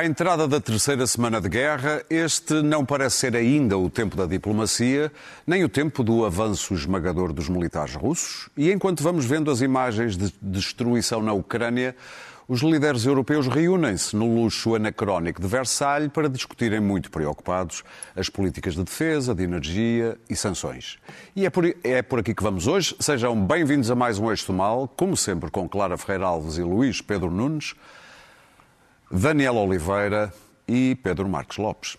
À entrada da terceira semana de guerra, este não parece ser ainda o tempo da diplomacia, nem o tempo do avanço esmagador dos militares russos. E enquanto vamos vendo as imagens de destruição na Ucrânia, os líderes europeus reúnem-se no luxo anacrónico de Versalhes para discutirem muito preocupados as políticas de defesa, de energia e sanções. E é por, é por aqui que vamos hoje. Sejam bem-vindos a mais um Eixo do Mal, como sempre com Clara Ferreira Alves e Luís Pedro Nunes. Daniel Oliveira e Pedro Marcos Lopes.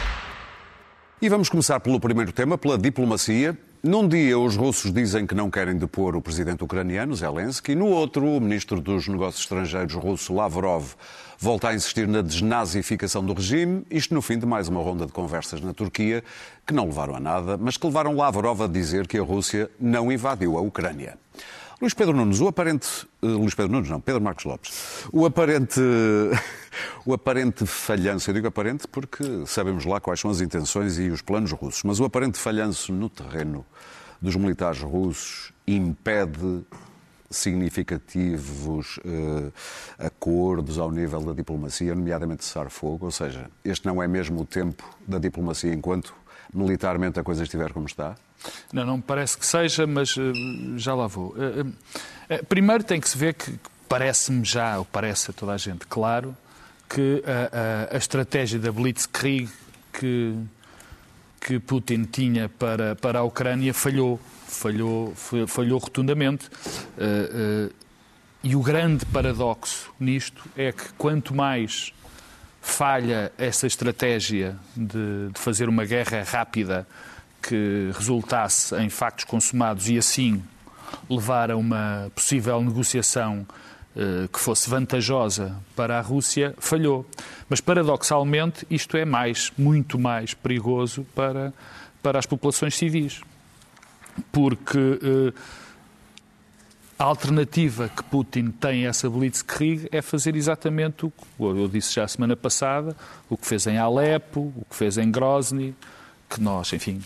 E vamos começar pelo primeiro tema, pela diplomacia. Num dia, os russos dizem que não querem depor o presidente ucraniano, Zelensky. No outro, o ministro dos Negócios Estrangeiros russo, Lavrov, volta a insistir na desnazificação do regime. Isto no fim de mais uma ronda de conversas na Turquia, que não levaram a nada, mas que levaram Lavrov a dizer que a Rússia não invadiu a Ucrânia. Luís Pedro Nunes, o aparente. Uh, Luís Pedro Nunes, não, Pedro Marcos Lopes. O aparente. o aparente falhanço, eu digo aparente porque sabemos lá quais são as intenções e os planos russos, mas o aparente falhanço no terreno dos militares russos impede significativos uh, acordos ao nível da diplomacia, nomeadamente cessar fogo, ou seja, este não é mesmo o tempo da diplomacia enquanto militarmente a coisa estiver como está? Não, não me parece que seja, mas uh, já lá vou. Uh, uh, primeiro tem que se ver que parece-me já, ou parece a toda a gente claro, que a, a, a estratégia da Blitzkrieg que, que Putin tinha para, para a Ucrânia falhou. Falhou, falhou rotundamente. e o grande paradoxo nisto é que quanto mais falha essa estratégia de, de fazer uma guerra rápida que resultasse em factos consumados e assim levar a uma possível negociação eh, que fosse vantajosa para a Rússia, falhou. Mas, paradoxalmente, isto é mais, muito mais perigoso para, para as populações civis. Porque eh, a alternativa que Putin tem a essa blitzkrieg é fazer exatamente o que eu disse já a semana passada, o que fez em Alepo, o que fez em Grozny, que nós, enfim,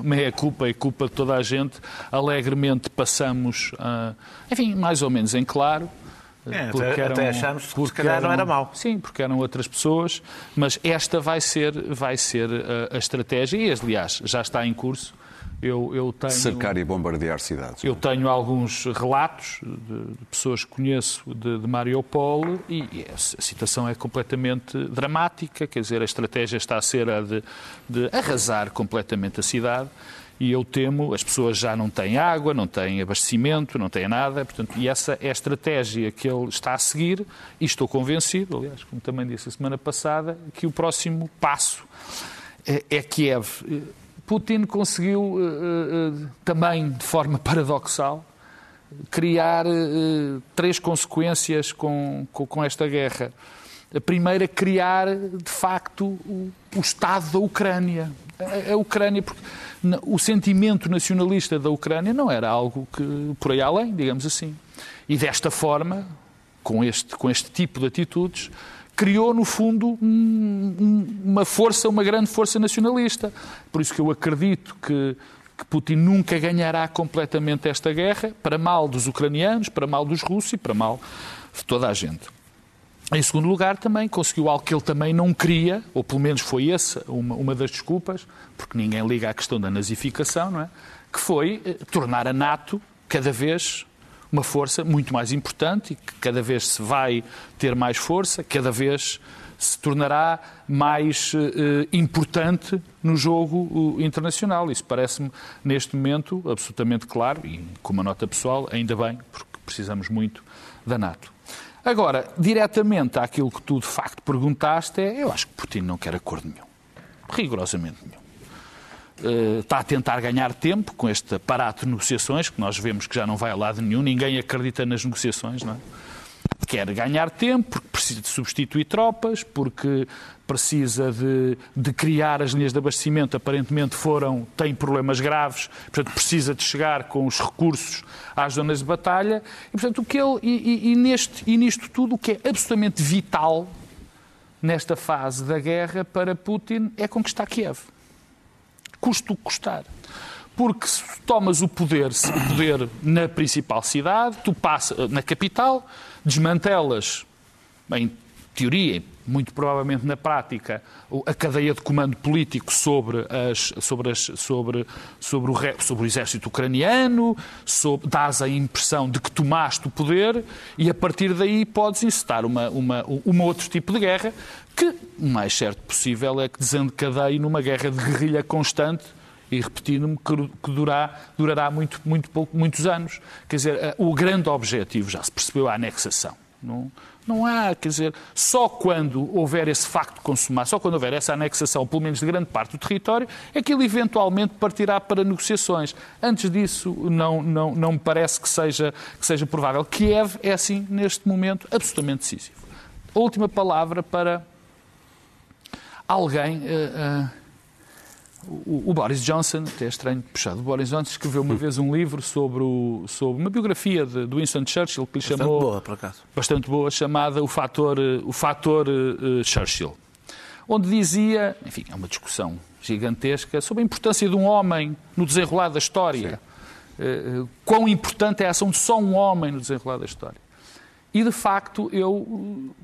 meia culpa e culpa de toda a gente, alegremente passamos, uh, enfim, mais ou menos em claro. É, porque até, eram, até achamos que se calhar eram, não era mau. Sim, porque eram outras pessoas, mas esta vai ser, vai ser a, a estratégia e, aliás, já está em curso eu, eu tenho, Cercar e bombardear cidades. Eu tenho alguns relatos de, de pessoas que conheço de, de Mariupol e, e, a situação é completamente dramática, quer dizer, a estratégia está a ser a de, de arrasar completamente a cidade e eu temo, as pessoas já não têm água, não têm abastecimento, não têm nada, portanto, e essa é a estratégia que ele está a seguir e estou convencido, aliás, como também disse a semana passada, que o próximo passo é, é Kiev Putin conseguiu uh, uh, também, de forma paradoxal, criar três consequências com, com, esta guerra. A primeira, criar, de facto, o, Estado da Ucrânia. A, a, Ucrânia, porque o sentimento nacionalista da Ucrânia não era algo que por aí além, digamos assim. E desta forma, com este, com este tipo de atitudes, criou, no fundo, uma força, uma grande força nacionalista. Por isso que eu acredito que, que Putin nunca ganhará completamente esta guerra, para mal dos ucranianos, para mal dos russos e para mal de toda a gente. Em segundo lugar, também conseguiu algo que ele também não queria, ou pelo menos foi essa uma, uma das desculpas, porque ninguém liga à questão da nazificação, não é? Que foi eh, tornar a NATO cada vez uma força muito mais importante e que cada vez se vai ter mais força, cada vez se tornará mais uh, importante no jogo internacional. Isso parece-me, neste momento, absolutamente claro e, com uma nota pessoal, ainda bem, porque precisamos muito da NATO. Agora, diretamente àquilo que tu de facto perguntaste, é, eu acho que Putin não quer acordo nenhum. Rigorosamente nenhum. Eh, está a tentar ganhar tempo com este aparato de negociações, que nós vemos que já não vai a lado nenhum, ninguém acredita nas negociações, não é? quer ganhar tempo, porque precisa de substituir tropas, porque precisa de, de, criar as linhas de abastecimento, aparentemente foram, têm problemas graves, portanto precisa de chegar com os recursos às zonas de batalha. E, portanto, o que ele, e, e, e, neste, e nisto tudo, o que é absolutamente vital nesta fase da guerra para Putin é conquistar Kiev. Custo custar. Porque se tomas o poder, o poder na principal cidade, tu passas na capital, desmantelas, em teoria, muito provavelmente na prática, a cadeia de comando político sobre, as, sobre, as, sobre, sobre, o, sobre o exército ucraniano, sobre, dás a impressão de que tomaste o poder e a partir daí podes incitar uma, uma, um outro tipo de guerra que, o mais certo possível, é que desencadeie numa guerra de guerrilha constante e repetindo-me, que durará, durará muito, muito pouco, muitos anos. Quer dizer, o grande objetivo já se percebeu a anexação. Não, não há, quer dizer, só quando houver esse facto consumado, só quando houver essa anexação, pelo menos de grande parte do território, é que ele eventualmente partirá para negociações. Antes disso, não, não, não me parece que seja, que seja provável. Kiev é, assim, neste momento, absolutamente decisivo. A última palavra para alguém. Uh, uh, o, Boris Johnson, até é estranho puxado, o Boris Johnson escreveu uma vez um livro sobre, o, sobre uma biografia de, do Winston Churchill que lhe bastante chamou. boa, por acaso. Bastante boa, chamada O Fator, o fator uh, Churchill. Onde dizia, enfim, é uma discussão gigantesca sobre a importância de um homem no desenrolar da história. Uh, quão importante é a ação de só um homem no desenrolar da história. E, de facto, eu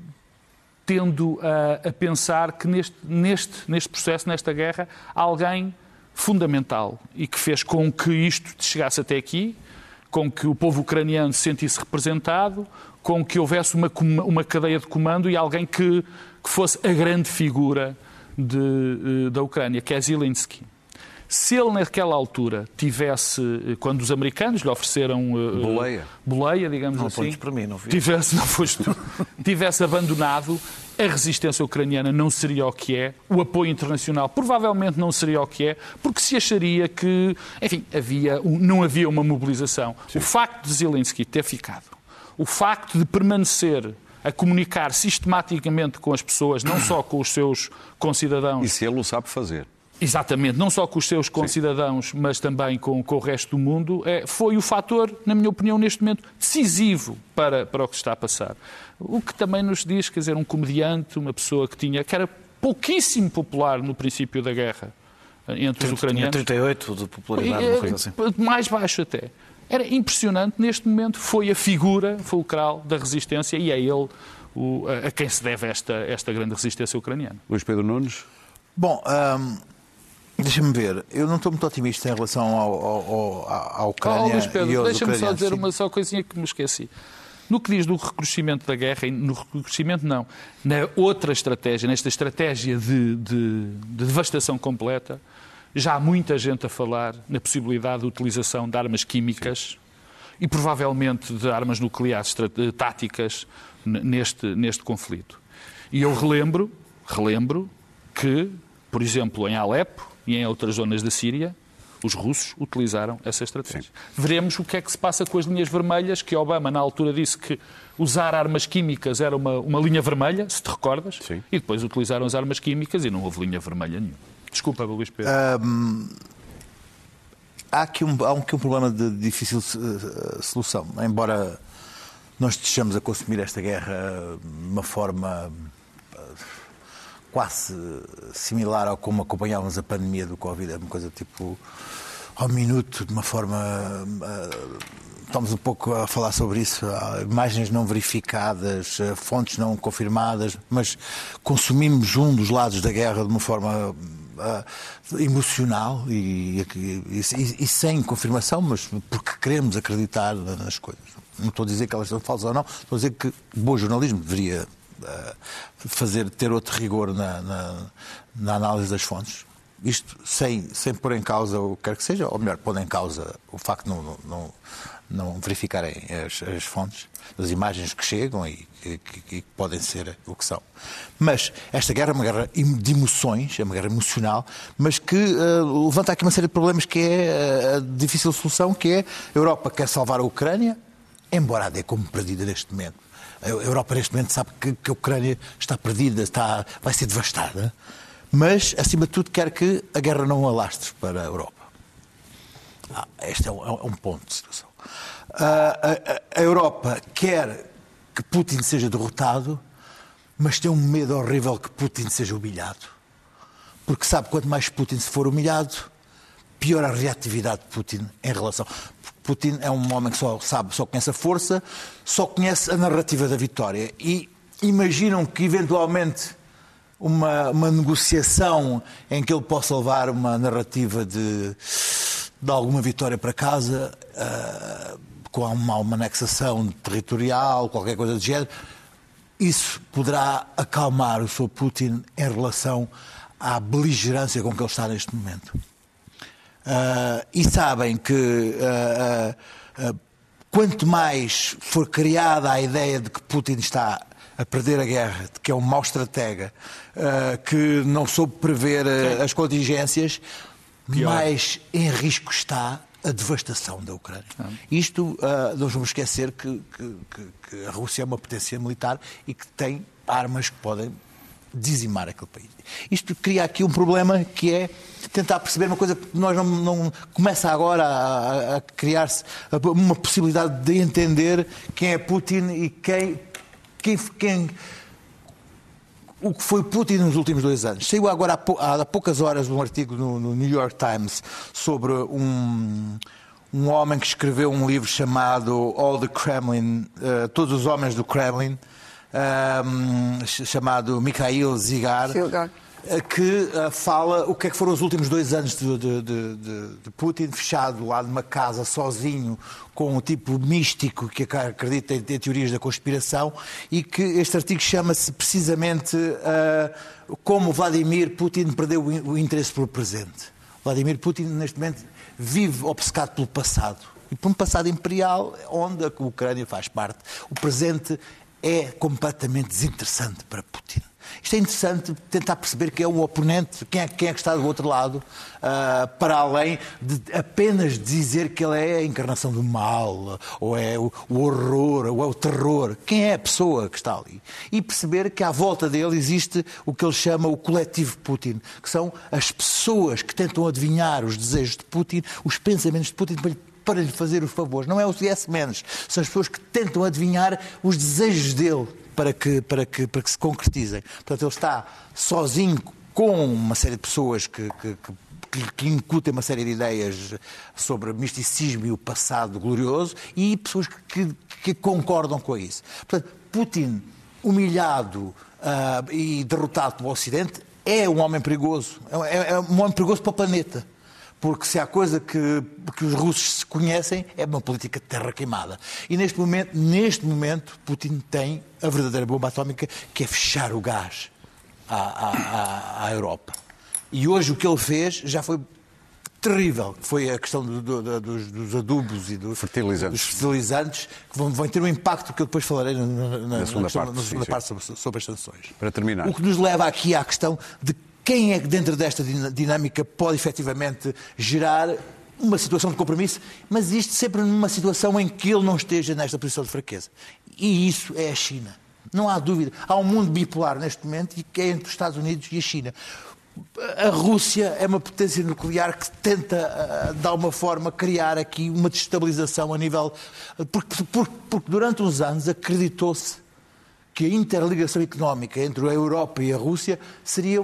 tendo a, a pensar que neste, neste, neste processo, nesta guerra, há alguém fundamental e que fez com que isto chegasse até aqui, com que o povo ucraniano se sentisse representado, com que houvesse uma, uma cadeia de comando e alguém que, que fosse a grande figura de, eh, da Ucrânia, que é Zelensky. Se ele, naquela altura, tivesse, eh, quando os americanos lhe ofereceram uh, boleia, boleia digamos não assim, para mim, não vi. tivesse, não foste tu, tivesse abandonado, a resistência ucraniana não seria o que é, o apoio internacional provavelmente não seria o que é, porque se acharia que, enfim, havia, não havia uma mobilização. Sim. O facto de Zelensky ter ficado, o facto de permanecer a comunicar sistematicamente com as pessoas, não só com os seus concidadãos. E se ele o sabe fazer. Exatamente, não só com os seus concidadãos, Sim. mas também com, com, o resto do mundo, é, foi o fator, na minha opinião, neste momento, decisivo para, para o que está a passar. O que também nos diz, quer dizer, um comediante, uma pessoa que tinha, que era pouquíssimo popular no princípio da guerra eh, entre os ucranianos. Tinha 38 de popularidade, é, assim. Mais baixo até. Era impressionante, neste momento, foi a figura fulcral da resistência e é ele o, a, a quem se deve esta, esta grande resistência ucraniana. Luís Pedro Nunes. Bom, Deixa-me ver, eu não estou muito otimista em relação ao, ao, à Ucrânia. Oh, Luís Pedro, deixa-me só dizer uma só coisinha que me esqueci. No que diz do recrudescimento da guerra, no recrudescimento não, na outra estratégia, nesta estratégia de, de, de devastação completa, já há muita gente a falar na possibilidade de utilização de armas químicas Sim. e provavelmente de armas nucleares táticas neste, neste conflito. E eu relembro, relembro que, por exemplo, em Alepo, e em outras zonas da Síria, os russos utilizaram essa estratégia. Sim. Veremos o que é que se passa com as linhas vermelhas, que Obama, na altura, disse que usar armas químicas era uma, uma linha vermelha, se te recordas, Sim. e depois utilizaram as armas químicas e não houve linha vermelha nenhuma. Desculpa, Luís Pedro. Um, há, aqui um, há aqui um problema de difícil uh, solução. Embora nós estejamos a consumir esta guerra de uma forma quase similar ao como acompanhávamos a pandemia do Covid, é uma coisa tipo ao minuto, de uma forma. Uh, estamos um pouco a falar sobre isso, imagens não verificadas, uh, fontes não confirmadas, mas consumimos um dos lados da guerra de uma forma uh, emocional e, e, e, e, sem confirmação, mas porque queremos acreditar nas coisas. Não estou a dizer que elas são falsas ou não, estou a dizer que bom jornalismo deveria fazer, ter outro rigor na, na, na, análise das fontes. Isto sem, sem pôr em causa o que quer que seja, ou melhor, pôr em causa o facto de não, não, não verificarem as, as, fontes das imagens que chegam e que, podem ser o que são. Mas esta guerra é uma guerra de emoções, é uma guerra emocional, mas que uh, levanta aqui uma série de problemas que é a difícil solução, que é a Europa quer salvar a Ucrânia, embora a dê como perdida neste momento A Europa, neste momento, sabe que, que a Ucrânia está perdida, está, vai ser devastada, mas, acima de tudo, quer que a guerra não alastre para a Europa. Ah, este é um, é um ponto de situação. a, a Europa quer que Putin seja derrotado, mas tem um medo horrível que Putin seja humilhado. Porque sabe quanto mais Putin se for humilhado, pior a reatividade de Putin em relação. Putin é um homem que só sabe, só conhece a força, só conhece a narrativa da vitória. E imaginam que eventualmente uma, uma negociação em que ele possa levar uma narrativa de, de alguma vitória para casa, uh, com uma, uma anexação territorial, qualquer coisa do género, isso poderá acalmar o Sr. Putin em relação à beligerância com que ele está neste momento. Uh, e sabem que uh, quanto mais for criada a ideia de que Putin está a perder a guerra, de que é um mau estratega, que não soube prever as contingências, Pior. mais em risco está a devastação da Ucrânia. Ah. Isto, uh, não vamos esquecer que, que, que, a Rússia é uma potência militar e que tem armas que podem dizimar aquele país. Isto cria aqui um problema que é tentar perceber uma coisa que nós não, não começa agora a, a criar-se uma possibilidade de entender quem é Putin e quem, quem, quem o que foi Putin nos últimos dois anos. Saiu agora há, poucas horas um artigo no, no New York Times sobre um, um homem que escreveu um livro chamado All the Kremlin, uh, Todos os Homens do Kremlin, um, chamado Mikhail Zigar. Zigar eh, que uh, fala o que é que foram os últimos dois anos de, de, de, de, Putin, fechado lá numa casa sozinho, com um tipo místico que acredita em, em teorias da conspiração, e que este artigo chama-se precisamente uh, Como Vladimir Putin perdeu o, o interesse pelo presente. Vladimir Putin, neste momento, vive obcecado pelo passado. E por um passado imperial, onde a Ucrânia faz parte. O presente é completamente desinteressante para Putin. Isto é interessante tentar perceber quem é o oponente, quem é, quem é que está do outro lado, uh, para além de apenas dizer que ele é a encarnação do mal, ou é o, o, horror, ou é o terror. Quem é a pessoa que está ali? E perceber que à volta dele existe o que ele chama o coletivo Putin, que são as pessoas que tentam adivinhar os desejos de Putin, os pensamentos de Putin para lhe para lhe fazer os favores. Não é o CS menos. São as pessoas que tentam adivinhar os desejos dele para que, para que, para que se concretizem. Portanto, ele está sozinho com uma série de pessoas que, que, que, que incutem uma série de ideias sobre misticismo e o passado glorioso e pessoas que, que concordam com isso. Portanto, Putin, humilhado uh, e derrotado pelo Ocidente, é um homem perigoso. É, é um homem perigoso para o planeta. Porque se há coisa que, que os russos se conhecem é uma política de terra queimada. E neste momento, neste momento, Putin tem a verdadeira bomba atómica, que é fechar o gás à, à, à Europa. E hoje o que ele fez já foi terrível. Foi a questão do, do, dos, dos, adubos e do, fertilizantes. dos fertilizantes, que vão, vão, ter um impacto que eu depois falarei na, na, na segunda, na parte, na segunda sim, parte. Sobre, sobre, as sanções. Para terminar. O que nos leva aqui à questão de quem é que dentro desta dinâmica pode efetivamente gerar uma situação de compromisso, mas isto sempre numa situação em que ele não esteja nesta posição de fraqueza. E isso é a China. Não há dúvida. Há um mundo bipolar neste momento e que é entre os Estados Unidos e a China. A Rússia é uma potência nuclear que tenta, de alguma forma, criar aqui uma destabilização a nível. Porque, porque, porque durante uns anos acreditou-se que a interligação económica entre a Europa e a Rússia seria,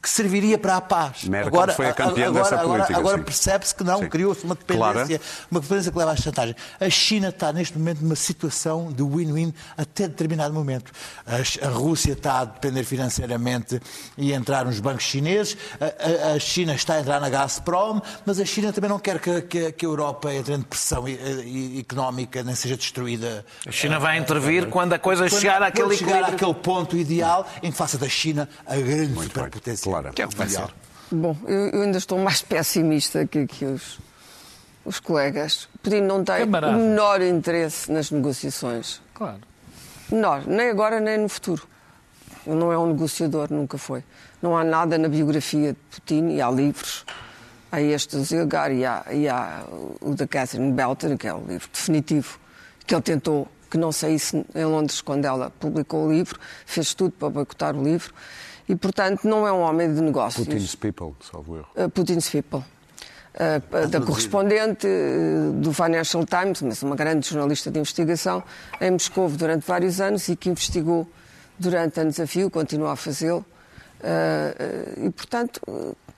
que serviria para a paz. Merkel agora, foi a campeã agora, dessa agora, política. Agora percebe-se que não, criou-se uma dependência, uma dependência que leva à chantagem. A China está neste momento numa situação de win-win até determinado momento. A, a, Rússia está a depender financeiramente e entrar nos bancos chineses, a, a, a, China está a entrar na Gazprom, mas a China também não quer que, que, que a Europa entre em depressão económica, nem seja destruída. A China vai intervir quando a coisa quando, chegar a aquele chegar àquele ponto ideal em que faça da China a grande Muito superpotência. Claro. Que é o que vai ser. Bom, eu, eu, ainda estou mais pessimista que, que os, os colegas. Putin não tem Camarada. o menor interesse nas negociações. Claro. Menor, nem agora nem no futuro. Ele não é um negociador, nunca foi. Não há nada na biografia de Putin, e há livros. Há este do Zilgar e há, e há o da Catherine Belton, que é o livro definitivo, que ele tentou que não saísse em Londres quando ela publicou o livro, fez tudo para boicotar o livro. E, portanto, não é um homem de negócios. Putin's People, salvo erro. Uh, Putin's People. Uh, da correspondente uh, do Financial Times, mas uma grande jornalista de investigação, em Moscou durante vários anos e que investigou durante anos a fio, continua a fazê-lo. Uh, e, portanto,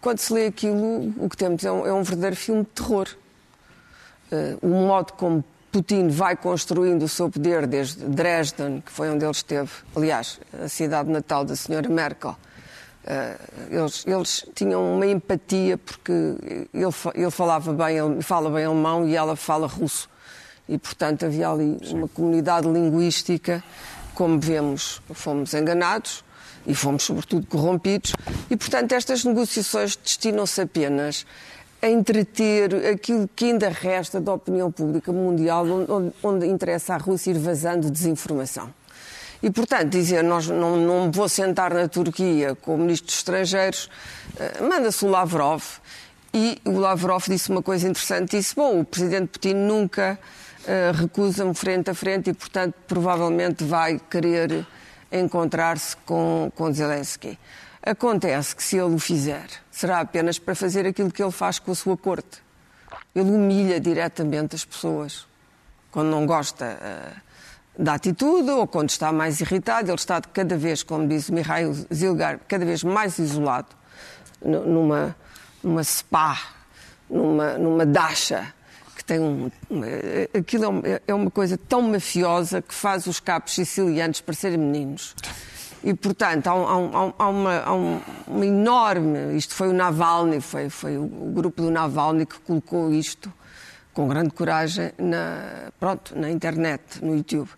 quando se lê aquilo, o que temos é um, é um verdadeiro filme de terror. o modo como Putin vai construindo o seu poder desde Dresden, que foi onde ele esteve, aliás, a cidade natal da senhora Merkel. Eles, eles tinham uma empatia porque ele, ele falava bem, ele fala bem alemão e ela fala russo. E, portanto, havia ali Sim. uma comunidade linguística. Como vemos, fomos enganados e fomos, sobretudo, corrompidos. E, portanto, estas negociações destinam-se apenas a entreter aquilo que ainda resta da opinião pública mundial, onde, onde interessa à Rússia ir vazando desinformação. E, portanto, dizer nós não, não vou sentar na Turquia com o ministro dos Estrangeiros, uh, manda-se o Lavrov. E o Lavrov disse uma coisa interessante, disse, bom, o presidente Putin nunca uh, recusa-me frente a frente e, portanto, provavelmente vai querer encontrar-se com, com Zelensky. Acontece que se ele o fizer, será apenas para fazer aquilo que ele faz com a sua corte. Ele humilha diretamente as pessoas. Quando não gosta uh, da atitude ou quando está mais irritado, ele está cada vez, como diz Mikhail Zilgar, cada vez mais isolado, numa, numa spa, numa, numa dacha, que tem um. Aquilo é, é uma coisa tão mafiosa que faz os capos sicilianos parecerem meninos. E, portanto, há, um, há, uma, há um, uma, enorme. Isto foi o Navalny, foi, foi o, grupo do Navalny que colocou isto com grande coragem na, pronto, na internet, no YouTube.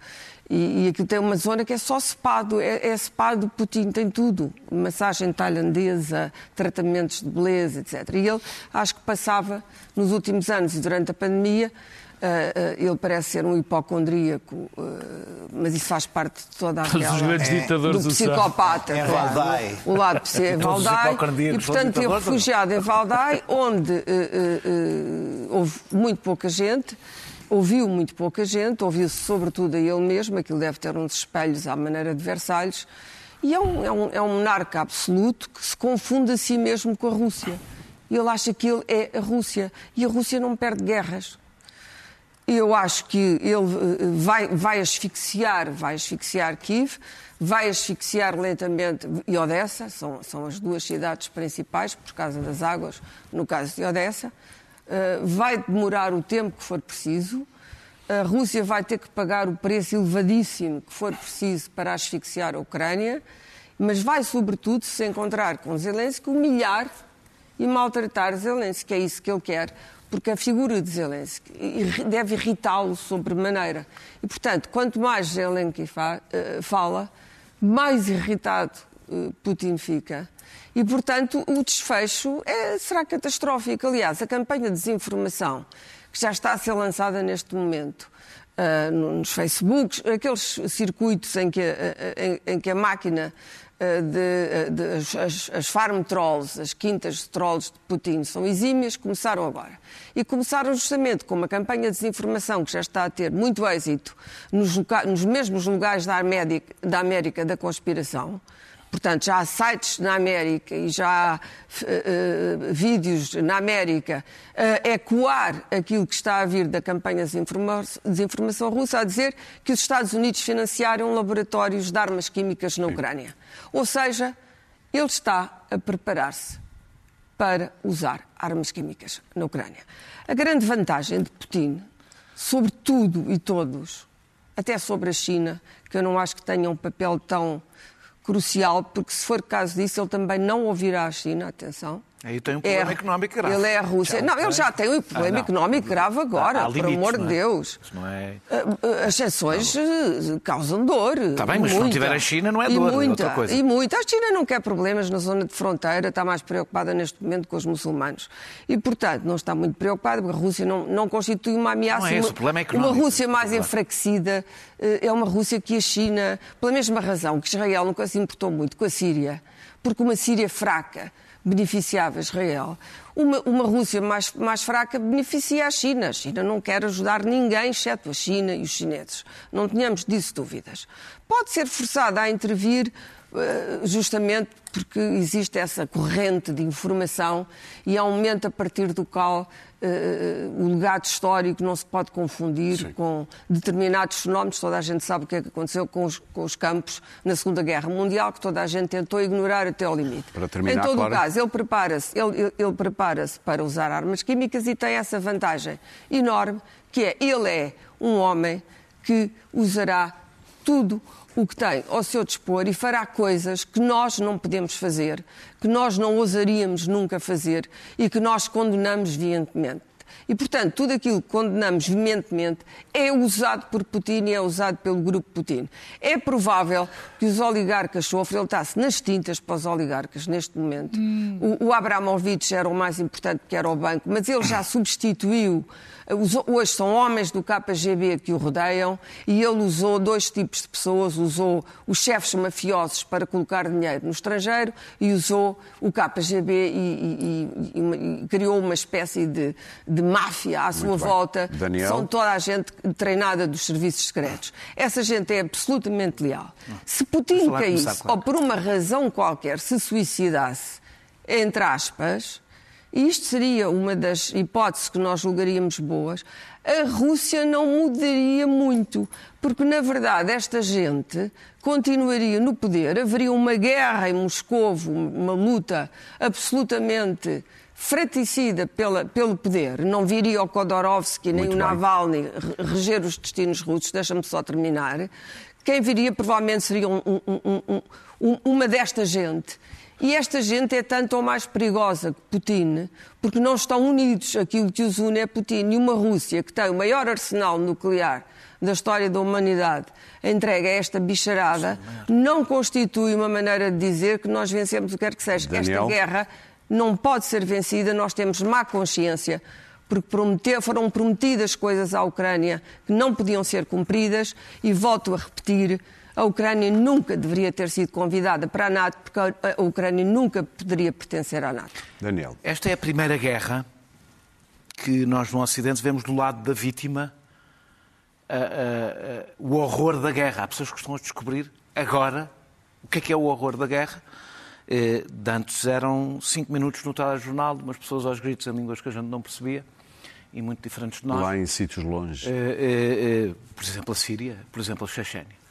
E, e aquilo tem uma zona que é só sepado, é, é sepado, Putin tem tudo. Massagem tailandesa, tratamentos de beleza, etc. E ele, acho que passava, nos últimos anos e durante a pandemia, ele parece ser um hipocondríaco, uh, mas isso faz parte de toda aquela... Os grandes é, ditadores do psicopata. É Valdai. O lado é Valdai. E, portanto, ele refugiado em Valdai, onde houve muito pouca gente, ouviu muito pouca gente, ouviu-se sobretudo a ele mesmo, aquilo deve ter uns espelhos à maneira de Versalhes, e é um, é um, é um monarca absoluto que se confunde a si mesmo com a Rússia. E ele acha que ele é a Rússia. E a Rússia não perde guerras. Eu acho que ele eh, vai, vai asfixiar, vai asfixiar Kiev, vai asfixiar lentamente e Odessa, são, são as duas cidades principais por causa das águas, no caso de Odessa. Uh, vai demorar o tempo que for preciso. A Rússia vai ter que pagar o preço elevadíssimo que for preciso para asfixiar a Ucrânia, mas vai, sobretudo, se encontrar com Zelensky, humilhar e maltratar Zelensky, que é isso que ele quer porque a figura de Zelensky deve irritá-lo sobremaneira. E, portanto, quanto mais Zelensky eh, fala, mais irritado eh, Putin fica. E, portanto, o desfecho é, será catastrófico. Aliás, a campanha de desinformação que já está a ser lançada neste momento uh, nos Facebooks, aqueles circuitos em que, uh, em, em que a máquina de, eh, de, as, as farm trolls, as quintas de trolls de Putin são exímias, começaram agora. E começaram justamente com uma campanha de desinformação que já está a ter muito êxito nos, nos mesmos lugares da América, da América da conspiração. Portanto, já há sites na América e já há uh, uh, vídeos na América uh, ecoar aquilo que está a vir da campanha de desinformação russa, a dizer que os Estados Unidos financiaram laboratórios de armas químicas na Ucrânia. Ou seja, ele está a preparar-se para usar armas químicas na Ucrânia. A grande vantagem de Putin, sobre tudo e todos, até sobre a China, que eu não acho que tenha um papel tão crucial, porque se for caso disso, ele também não ouvirá a China, atenção, Aí tem um problema é, económico grave. Ele é a Rússia. Já, não, ele já tem um problema ah, económico grave agora, há, há por amor de é? Deus. É... As exceções não. causam dor. Está bem, mas se não tiver a China não é dor, muita, é outra coisa. E muita. A China não quer problemas na zona de fronteira, está mais preocupada neste momento com os muçulmanos. E, portanto, não está muito preocupada, porque a Rússia não, não constitui uma ameaça. Não é esse, o problema é económico. Uma Rússia mais enfraquecida eh, é uma Rússia que a China, pela mesma razão que Israel nunca se importou muito com a Síria, porque uma Síria fraca beneficiava Israel. Uma, uma Rússia mais, mais fraca beneficia a China. A China não quer ajudar ninguém, exceto a China e os chineses. Não tenhamos disso dúvidas. Pode ser forçada a intervir eh, justamente porque existe essa corrente de informação e há um momento a partir do qual uh, o legado histórico não se pode confundir Sim. com determinados fenómenos. Toda a gente sabe o que é que aconteceu com os, com os, campos na Segunda Guerra Mundial, que toda a gente tentou ignorar até ao limite. Para terminar, em todo claro. o caso, ele prepara-se ele, ele, ele prepara para usar armas químicas e tem essa vantagem enorme, que é ele é um homem que usará tudo o que tem ao seu dispor e fará coisas que nós não podemos fazer, que nós não ousaríamos nunca fazer e que nós condenamos veementemente. E, portanto, tudo aquilo que condenamos veementemente é usado por Putin e é usado pelo grupo Putin. É provável que os oligarcas sofram, ele está-se nas tintas para os oligarcas neste momento. Hum. O, o Abramovich era o mais importante, que era o banco, mas ele já substituiu Hoje são homens do KGB que o rodeiam e ele usou dois tipos de pessoas: usou os chefes mafiosos para colocar dinheiro no estrangeiro e usou o KGB e, e, e, e criou uma espécie de, de máfia à sua volta. Daniel. São toda a gente treinada dos serviços secretos. Essa gente é absolutamente leal. Se Putin caísse, ou por uma razão qualquer se suicidasse, entre aspas, e isto seria uma das hipóteses que nós julgaríamos boas, a Rússia não mudaria muito, porque na verdade esta gente continuaria no poder, haveria uma guerra em Moscou, uma luta absolutamente fraticida pela, pelo poder. Não viria o Khodorovsky nem Muito o Navalny reger os destinos russos, deixa-me só terminar. Quem viria provavelmente seria um, um, um, uma desta gente e esta gente é tanto ou mais perigosa que Putin, porque não estão unidos. Aquilo que os une é Putin e uma Rússia que tem o maior arsenal nuclear da história da humanidade entrega esta bicharada, não constitui uma maneira de dizer que nós vencemos o que quer que seja. Daniel. Esta guerra não pode ser vencida, nós temos má consciência, porque prometer, foram prometidas coisas à Ucrânia que não podiam ser cumpridas, e volto a repetir, a Ucrânia nunca deveria ter sido convidada para a NATO, porque a Ucrânia nunca poderia pertencer à NATO. Daniel. Esta é a primeira guerra que nós no Ocidente vemos do lado da vítima o horror da guerra. Há pessoas que estão a descobrir agora o que é que é o horror da guerra. Eh, de antes eram cinco minutos no telejornal, umas pessoas aos gritos em línguas que a gente não percebia e muito diferentes de nós. Lá em sítios longe. Eh, eh, por exemplo, a Síria, por exemplo, a Chechênia.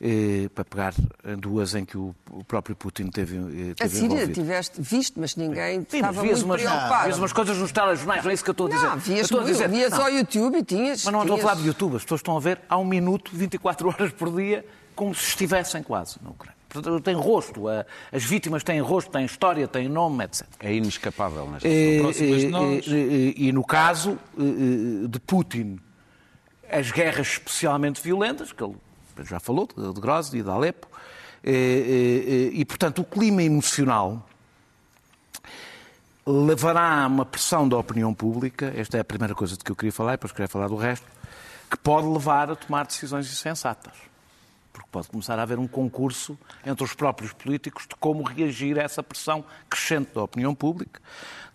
Eh, para pegar duas em que o, próprio Putin teve, eh, teve A Síria envolvido. tiveste visto, mas ninguém Sim, estava mas vias muito umas, preocupado. vias umas coisas nos telejornais, não é isso que eu estou a dizer. Não, vias, eu estou a dizer, vias não. ao YouTube e tinhas... Mas não estou a falar de YouTube, as pessoas estão a ver há um minuto, 24 horas por dia, como se estivessem quase na Ucrânia. Portanto, tem rosto, a- as vítimas têm rosto, têm história, têm nome, etc. É inescapável Eh, próximas de eh, nós. eh, eh, E no caso eh, eh, de Putin, as guerras especialmente violentas, que ele já falou, de Grozny e de Alepo, eh, eh, eh, e portanto o clima emocional levará a uma pressão da opinião pública, esta é a primeira coisa de que eu queria falar, e depois queria falar do resto, que pode levar a tomar decisões insensatas. Porque pode começar a haver um concurso entre os próprios políticos de como reagir a essa pressão crescente da opinião pública,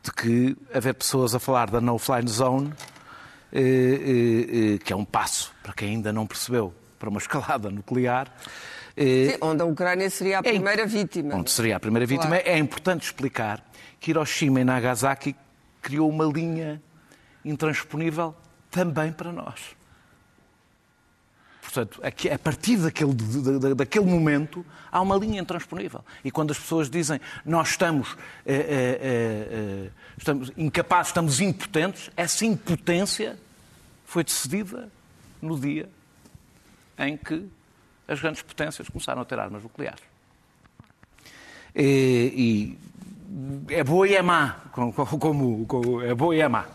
de que haver pessoas a falar da no-fly zone, que é um passo, para quem ainda não percebeu, para uma escalada nuclear. eh, Sim, onde a Ucrânia seria a é primeira imp- vítima. Onde seria a primeira vítima. Claro. É importante explicar que Hiroshima e Nagasaki criou uma linha intransponível também para nós. Portanto, a partir daquele, da- da- daquele momento, há uma linha intransponível. E quando as pessoas dizem nós estamos, eh, eh, estamos incapazes, estamos impotentes, essa impotência foi decidida no dia em que as grandes potências começaram a ter armas nucleares. E, e é boa e é má, como, como- como- é boa e é má.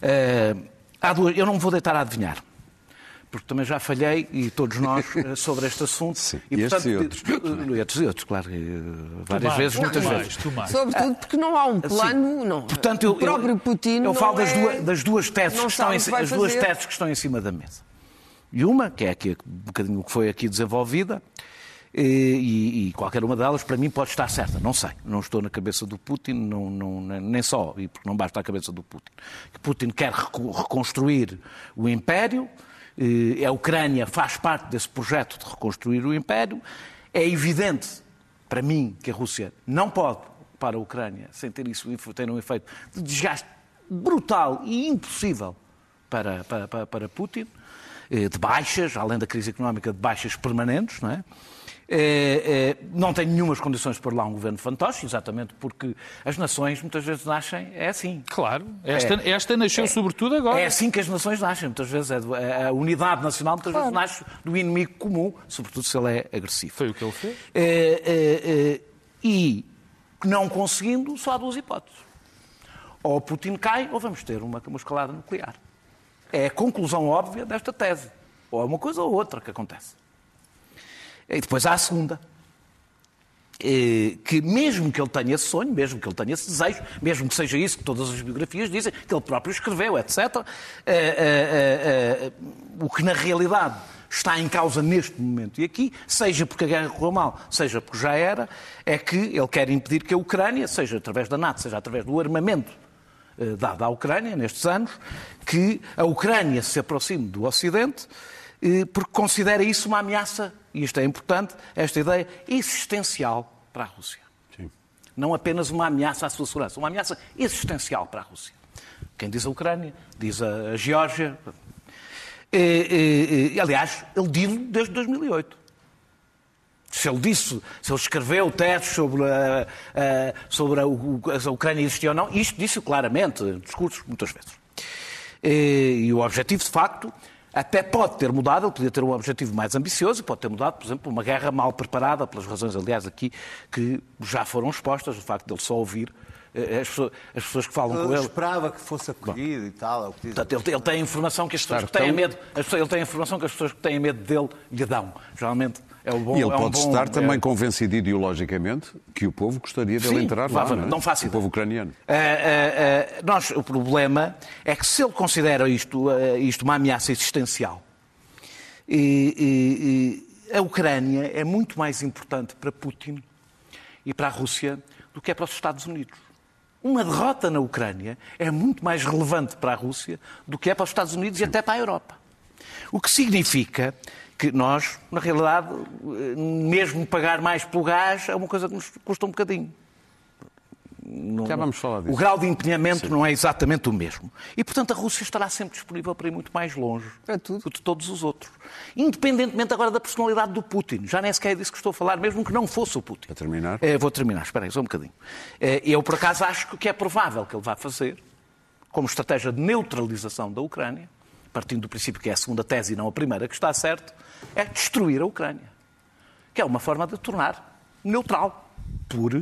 Eh, há duas, eu não me vou deitar a adivinhar, porque também já falhei, e todos nós, eh, sobre este assunto. Sim, e estes e outros. eh, estes e outros, claro, eh, várias mais, vezes, muitas mais, vezes. tu mais. Sobretudo porque não há um plano. Não. Portanto, eu, o próprio eu, Putin. eu falo das, é- duas, das duas teses que estão em, as duas fazer. teses que estão em cima da mesa. E uma, que é aqui, um bocadinho que foi aqui desenvolvida, E, e, qualquer uma delas, para mim, pode estar certa. Não sei. Não estou na cabeça do Putin, não, não, nem só, e porque não basta a cabeça do Putin. Putin quer reconstruir o Império, a Ucrânia faz parte desse projeto de reconstruir o Império. É evidente, para mim, que a Rússia não pode para a Ucrânia sem ter isso ter um efeito de desgaste brutal e impossível para, para, para, para Putin, eh, de baixas, além da crise económica, de baixas permanentes, não é? É, é, não tem nenhumas condições para lá um governo fantoche, exatamente porque as nações muitas vezes nascem, é assim. Claro, esta, é, esta nasceu é, sobretudo agora. É assim que as nações nascem, muitas vezes é, é a unidade nacional muitas claro. vezes nasce do inimigo comum, sobretudo se ele é agressivo. Foi o que ele fez. e não conseguindo, só há duas hipóteses. Ou Putin cai, ou vamos ter uma, uma escalada nuclear. É a conclusão óbvia desta tese. Ou é uma coisa ou outra que acontece. E depois há a segunda. Que mesmo que ele tenha esse sonho, mesmo que ele tenha esse desejo, mesmo que seja isso que todas as biografias dizem, que ele próprio escreveu, etc., eh, eh, eh, o que na realidade está em causa neste momento e aqui, seja porque a guerra correu mal, seja porque já era, é que ele quer impedir que a Ucrânia, seja através da NATO, seja através do armamento dado à Ucrânia nestes anos, que a Ucrânia se aproxime do Ocidente, porque considera isso uma ameaça e isto é importante, esta ideia existencial para a Rússia. Sim. Não apenas uma ameaça à sua segurança, uma ameaça existencial para a Rússia. Quem diz a Ucrânia, diz a Geórgia. E, e, e, aliás, ele diz desde 2008. Se ele disse, se ele escreveu testes sobre, a, a, sobre a, a Ucrânia existia ou não, isto disse claramente, em discursos, muitas vezes. E, e o objetivo, de facto, até pode ter mudado, ele podia ter um objetivo mais ambicioso, pode ter mudado, por exemplo, uma guerra mal preparada, pelas razões, aliás, aqui que já foram expostas, o facto de ele só ouvir eh, as pessoas, as pessoas que falam eu com ele. esperava que fosse acolhido Bom, e tal. É portanto, ele, ele, tem a informação que as pessoas que têm medo, ele tem a informação que as pessoas que têm medo dele lhe dão. Geralmente é bom. E ele é um pode bom, estar é... também convencido ideologicamente que o povo gostaria de ele entrar lá, não, é? não fácil. O povo ucraniano. Uh, uh, uh, nós, o problema é que se ele considera isto, isto uma ameaça existencial, e, e, e a Ucrânia é muito mais importante para Putin e para a Rússia do que é para os Estados Unidos. Uma derrota na Ucrânia é muito mais relevante para a Rússia do que é para os Estados Unidos e até para a Europa. O que significa que nós, na realidade, mesmo pagar mais pelo gás é uma coisa que nos custa um bocadinho. Não, Já vamos falar disso. O grau de empenhamento Sim. não é exatamente o mesmo. E, portanto, a Rússia estará sempre disponível para ir muito mais longe é tudo. do que todos os outros. Independentemente agora da personalidade do Putin. Já nem sequer é disso que estou a falar, mesmo que não fosse o Putin. Para terminar? É, vou terminar, espera aí, só um bocadinho. É, eu, por acaso, acho que é provável que ele vá fazer, como estratégia de neutralização da Ucrânia, partindo do princípio que é a segunda tese e não a primeira que está certo, é destruir a Ucrânia. Que é uma forma de tornar neutral, por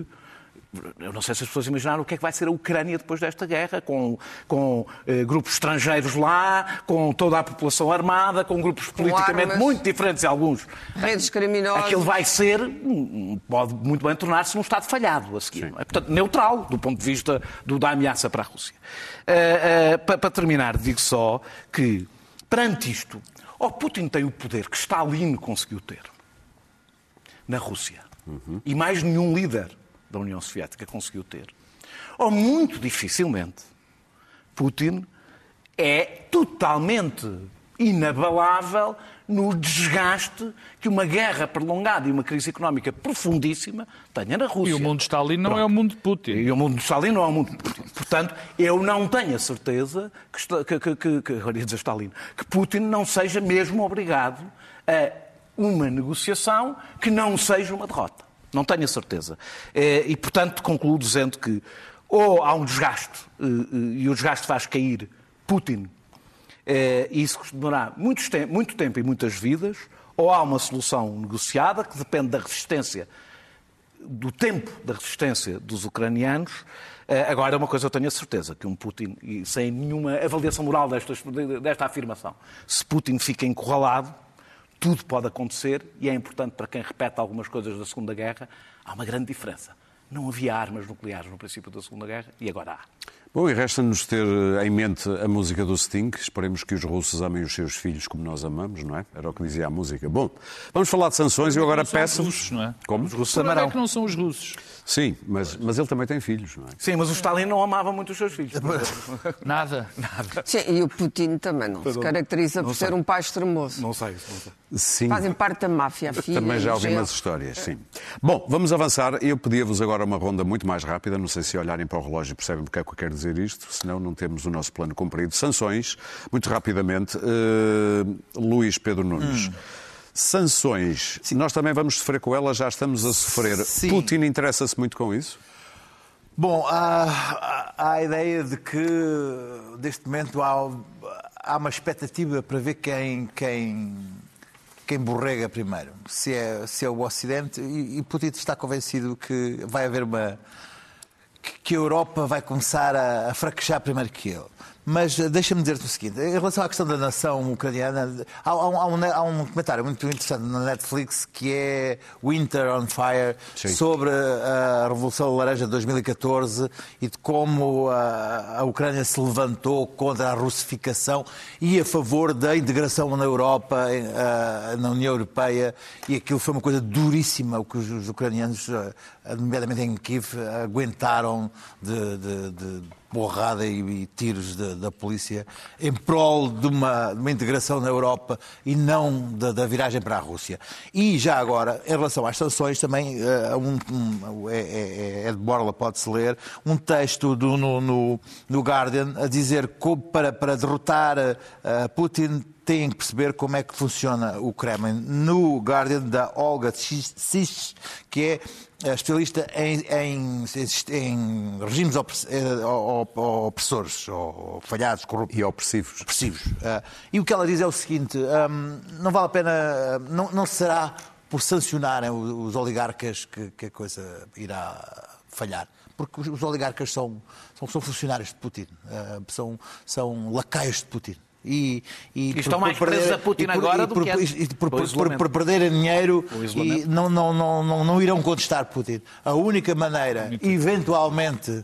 eu não sei se as pessoas imaginaram o que é que vai ser a Ucrânia depois desta guerra, com, com eh, grupos estrangeiros lá, com toda a população armada, com grupos com politicamente armas, muito diferentes, alguns. Redes criminosas. Aquilo vai ser, pode muito bem tornar-se num Estado falhado a seguir. É? Portanto, neutral, do ponto de vista do, da ameaça para a Rússia. Uh, uh, para, para terminar, digo só que, perante isto, o Putin tem o poder que Stalin conseguiu ter na Rússia. Uhum. E mais nenhum líder da União Soviética conseguiu ter. Ou muito dificilmente, Putin é totalmente inabalável no desgaste que uma guerra prolongada e uma crise económica profundíssima tenha na Rússia. E o mundo de Stalin não Pronto. é o mundo de Putin. E o mundo de Stalin não é o mundo de Putin. Portanto, eu não tenho a certeza que, que, que, que, dizer Stalin, que Putin não seja mesmo obrigado a uma negociação que não seja uma derrota. Não tenho a certeza. Eh, e, portanto, concluo dizendo que ou há um desgaste, eh, eh, e o desgaste faz cair Putin, e isso demorará muito tempo, muito tempo e muitas vidas, ou há uma solução negociada que depende da resistência, do tempo da resistência dos ucranianos. Agora, uma coisa eu tenho a certeza, que um Putin, e sem nenhuma avaliação moral desta, desta afirmação, se Putin fica encurralado, tudo pode acontecer e é importante para quem repete algumas coisas da Segunda Guerra, há uma grande diferença. Não havia armas nucleares no princípio da Segunda Guerra e agora há. Bom, e resta-nos ter eh, em mente a música do Sting. Esperemos que os russos amem os seus filhos como nós amamos, não é? Era o que dizia a música. Bom, vamos falar de sanções e eu agora Não peço-vos. russos, não é? Como? Os russos amarão. é que não são os russos. Sim, mas, mas ele também tem filhos, não é? Sim, mas o Stalin não amava muito os seus filhos. Nada. Sim, e o Putin também não se caracteriza por ser um pai extremoso. Não sei, não sei. Sim. Fazem parte da máfia, a filha. Também já ouvi umas histórias, sim. Bom, vamos avançar. Eu pedia-vos agora uma ronda muito mais rápida. Não sei se olharem para o relógio percebem porque é que eu quero dizer isto, senão não temos o nosso plano cumprido. Sanções, muito rapidamente. Eh, Luís Pedro Nunes. Sanções. Nós também vamos sofrer com elas, já estamos a sofrer. Sim. Putin interessa-se muito com isso? Bom, há, há- há a ideia de que neste momento há, há uma expectativa para ver quem, quem, quem borrega primeiro. Se é, se é o Ocidente, e, e Putin está convencido que vai haver uma. Que- a Europa vai começar a, a fraquejar primeiro que ele. Mas eh, deixa-me dizer-te o seguinte: em relação à questão da nação ucraniana, há, há um, há um- comentário muito interessante na Netflix que é Winter on Fire Sim. sobre a Revolução Laranja de 2014 e de como a, a Ucrânia se levantou contra a russificação e a favor da integração na Europa, a- na União Europeia, e aquilo foi uma coisa duríssima o que os, os ucranianos, eh, nomeadamente em Kiev, aguentaram de, de- de porrada e, e tiros da, da polícia em prol de uma, de uma integração na Europa e não da, da viragem para a Rússia. E já agora, em relação às sanções, também eh, um, um, é, é, é de Borla, pode-se ler, um texto do, no, no, no Guardian a dizer que para, para derrotar eh, Putin têm que perceber como é que funciona o Kremlin. No Guardian, da Olga Sis, que é especialista em, em, em regimes eh, op- opressores, ou falhados, corruptos. E opressivos. opressivos. Ah, e o que ela diz é o seguinte: hum, não vale a pena, não, não será por sancionarem os, oligarcas que, que a coisa irá falhar. Porque os, oligarcas são, são, são funcionários de Putin, são, são lacaios de Putin. E, e, estão mais presos a Putin e por- agora e do por- que e por, por, por, por perderem dinheiro e não, não, não, não, não irão contestar Putin. A única maneira, eventualmente,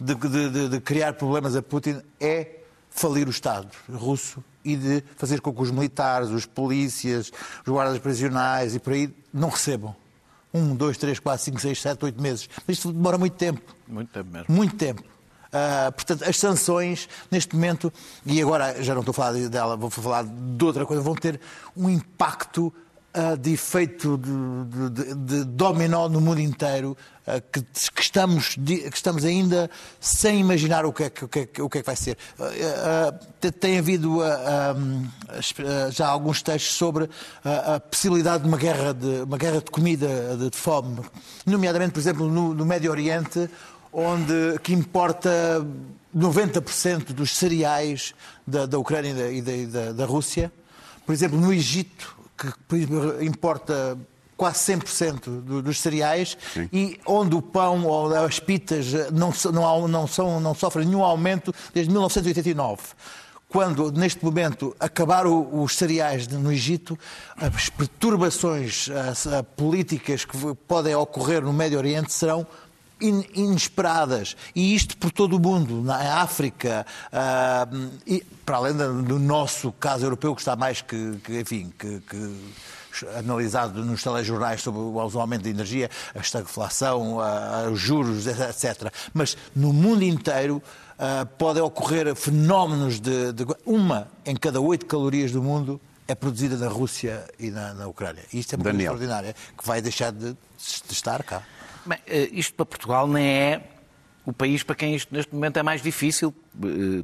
de, de- de- de criar problemas a Putin é falir o Estado russo e de fazer com que os militares, os polícias, os guardas prisionais e por aí não recebam. Um, dois, três, quatro, cinco, seis, sete, oito meses. Mas isto demora muito tempo. Muito tempo mesmo. Muito tempo. Ah, portanto, as sanções, neste momento, e agora já não estou a falar dela, vou falar de outra coisa, vão ter um impacto ah, de efeito de, de- de- dominó no mundo inteiro, ah, que, que estamos, que estamos ainda sem imaginar o que é que, o que, é o que, é que vai ser. Te- tem havido já alguns textos sobre a possibilidade de uma guerra de, uma guerra de comida, de, de fome, nomeadamente, por exemplo, no, no Médio Oriente, onde que importa 90% dos cereais da, da Ucrânia e da, e da- da- Rússia. Por exemplo, no Egito, que importa quase 100% do- dos cereais e onde o pão ou as pitas não, não, não são, não sofrem nenhum aumento desde 1989 quando, neste momento, acabaram os cereais no Egito, as perturbações as, ah, políticas que podem ocorrer no Médio Oriente serão inesperadas. E isto por todo o mundo, na África, ah, e para além do nosso caso europeu, que está mais que, que, enfim, que- que analisado nos telejornais sobre o aumento da energia, a estagflação, a- a- os juros, etc. Mas no mundo inteiro ah, podem ocorrer fenómenos de, de- Uma em cada oito calorias do mundo é produzida na Rússia e na, na Ucrânia. E isto é coisa Daniel. extraordinária, que vai deixar de, de estar cá. Bem, eh, isto para Portugal nem é o país para quem isto neste momento é mais difícil,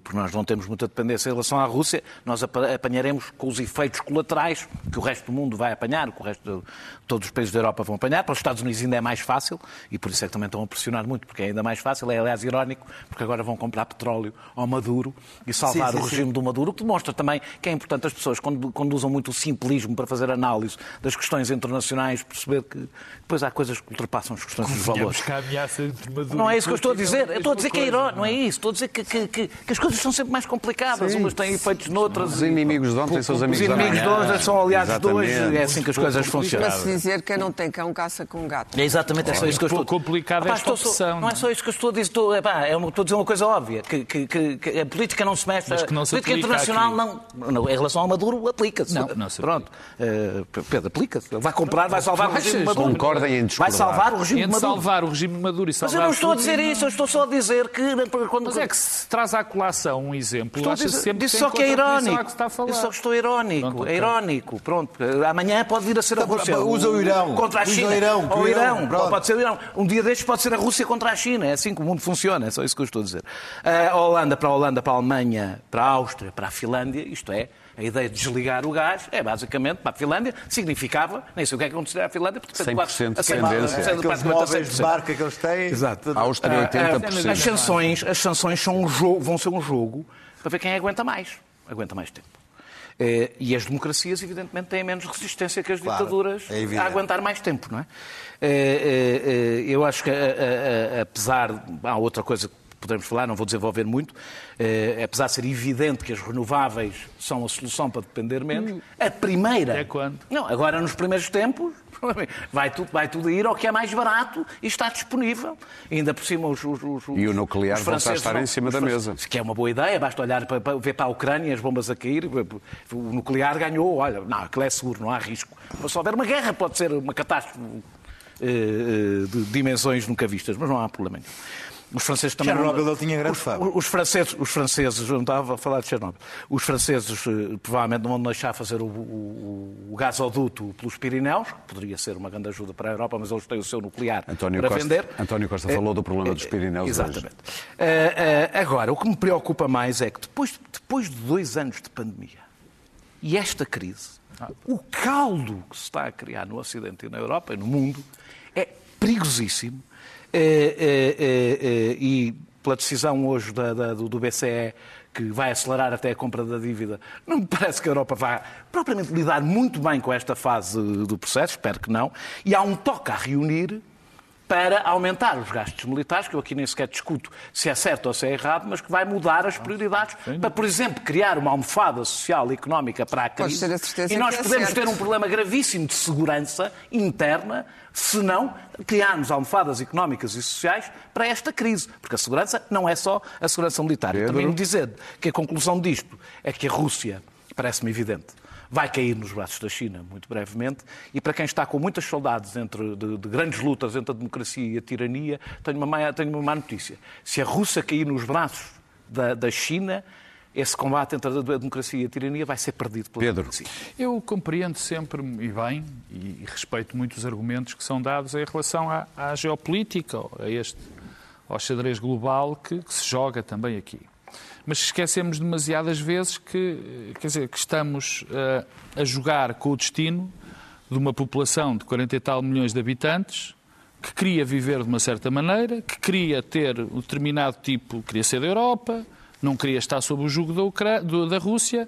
porque nós não temos muita dependência em relação à Rússia, nós apa- apanharemos com os efeitos colaterais que o resto do mundo vai apanhar, que o resto de todos os países da Europa vão apanhar. Para os Estados Unidos ainda é mais fácil, e por isso é que também estão a pressionar muito, porque é ainda mais fácil, é aliás irónico, porque agora vão comprar petróleo ao Maduro e salvar Sim, sim, o regime do Maduro, o que demonstra também que é importante as pessoas, quando, quando usam muito o simplismo para fazer análise das questões internacionais, perceber que depois há coisas que ultrapassam as questões dos valores. Que a ameaça entre Maduro Não é isso que eu estou a dizer. é a Eu estou a dizer que é irónico, não é isso. Estou a dizer que, que- que que, as coisas são sempre mais complicadas. Umas têm efeitos noutras. Os inimigos de ontem são os amigos Os de inimigos de hoje são aliados de hoje. É assim que as coisas funcionam. Para se dizer que não tem cão caça com gato. É exatamente é só isso que eu estou complicado Epá, esta opção, Não é não é? só isso que eu estou a dizer. Estou, epá, é uma- estou a dizer uma coisa óbvia. Que, que- que- que a política não se mexe. Mas que não a se política aplica internacional não, não. Em relação ao Maduro, aplica-se. Não, não se Pronto. Eh, Pedro, aplica-se. Ele vai comprar, vai salvar o regime de? Maduro. Concordem em Vai discordar. salvar o regime de Maduro. salvar o regime de Maduro e Mas salvar eu não estou a dizer isso, eu estou só a dizer que quando. Mas é que se traz à colação um exemplo, Estou acha dizer, sempre disse só que é irónico. que está a falar. Disse só que estou irónico. Pronto, É irónico. Pronto. Amanhã pode vir a ser a Então, Rússia. usa o Irão. Contra a Usa o China. Irão, Ou o Irão, Irão. pronto. Pode ser o Irão. Um dia destes pode ser a Rússia contra a China. É assim que o mundo funciona. É só isso que eu estou a dizer. A Holanda para a Holanda, para a Alemanha, para a Áustria, para a Finlândia, isto é, a ideia de desligar o gás é basicamente para a Finlândia, significava, nem sei o que é que acontecerá à Finlândia, porque 100% de a- a- dependência. a- a- Aqueles a móveis de 100%. barca que eles têm. Exato. Áustria, Ah, 80%. ah, As sanções, as sanções são um jogo, vão ser um jogo para ver quem aguenta mais. Aguenta mais tempo. Eh, E as democracias, evidentemente, têm menos resistência que as Claro, ditaduras é a aguentar mais tempo, não é? Eu acho que, apesar. Há outra coisa que podemos falar, não vou desenvolver muito. eh, Apesar de ser evidente que as renováveis são a solução para depender menos, a primeira. É quando? Não, agora nos primeiros tempos vai tudo, vai tudo ir ao que é mais barato e está disponível. E ainda por cima os, os, os E o nuclear os volta a estar em cima da mesa. Que é uma boa ideia, basta olhar para, para- ver para a Ucrânia, as bombas a cair. O nuclear ganhou, olha, não, aquilo é seguro, não há risco. Mas se houver uma guerra pode ser uma catástrofe eh, eh, de dimensões nunca vistas, mas não há problema nenhum. Os franceses também. não- Chernobyl ele tinha grande os, fama. os franceses, os franceses, eu não estava a falar de Chernobyl, os franceses eh, provavelmente não vão deixar fazer o, o- o gasoduto pelos Pirineus, que poderia ser uma grande ajuda para a Europa, mas eles têm o seu nuclear António para Costa- vender. António Costa falou do problema dos Pirineus hoje. Exatamente. Eh, eh, agora, o que me preocupa mais é que depois, depois de dois anos de pandemia e esta crise, o caldo que se está a criar no Ocidente e na Europa e no mundo é perigosíssimo. Eh, eh, eh, e pela decisão hoje da- da- do, do BCE que vai acelerar até a compra da dívida, não me parece que a Europa vá propriamente lidar muito bem com esta fase do processo, espero que não. E há um toque a reunir para aumentar os gastos militares, que eu aqui nem sequer discuto se é certo ou se é errado, mas que vai mudar as prioridades para, por exemplo, criar uma almofada social e económica para a crise. ter a certeza E nós é podemos certo. ter um problema gravíssimo de segurança interna se não criarmos almofadas económicas e sociais para esta crise. Porque a segurança não é só a segurança militar. Pedro? também me dizer que a conclusão disto é que a Rússia, parece-me evidente, vai cair nos braços da China muito brevemente. E para quem está com muitas saudades entre, de, de grandes lutas entre a democracia e a tirania, tenho uma, má- tenho uma má notícia. Se a Rússia cair nos braços da, da China, esse combate entre a democracia e a tirania vai ser perdido pela Pedro. democracia. Eu compreendo sempre e bem e respeito muito os argumentos que são dados em relação à, à geopolítica, a este, ao xadrez global que, que se joga também aqui. Mas esquecemos demasiadas vezes que, quer dizer, que estamos eh, a jogar com o destino de uma população de 40 e tal milhões de habitantes que queria viver de uma certa maneira, que queria ter um determinado tipo, queria ser da Europa, não queria estar sob o jugo da, da Rússia,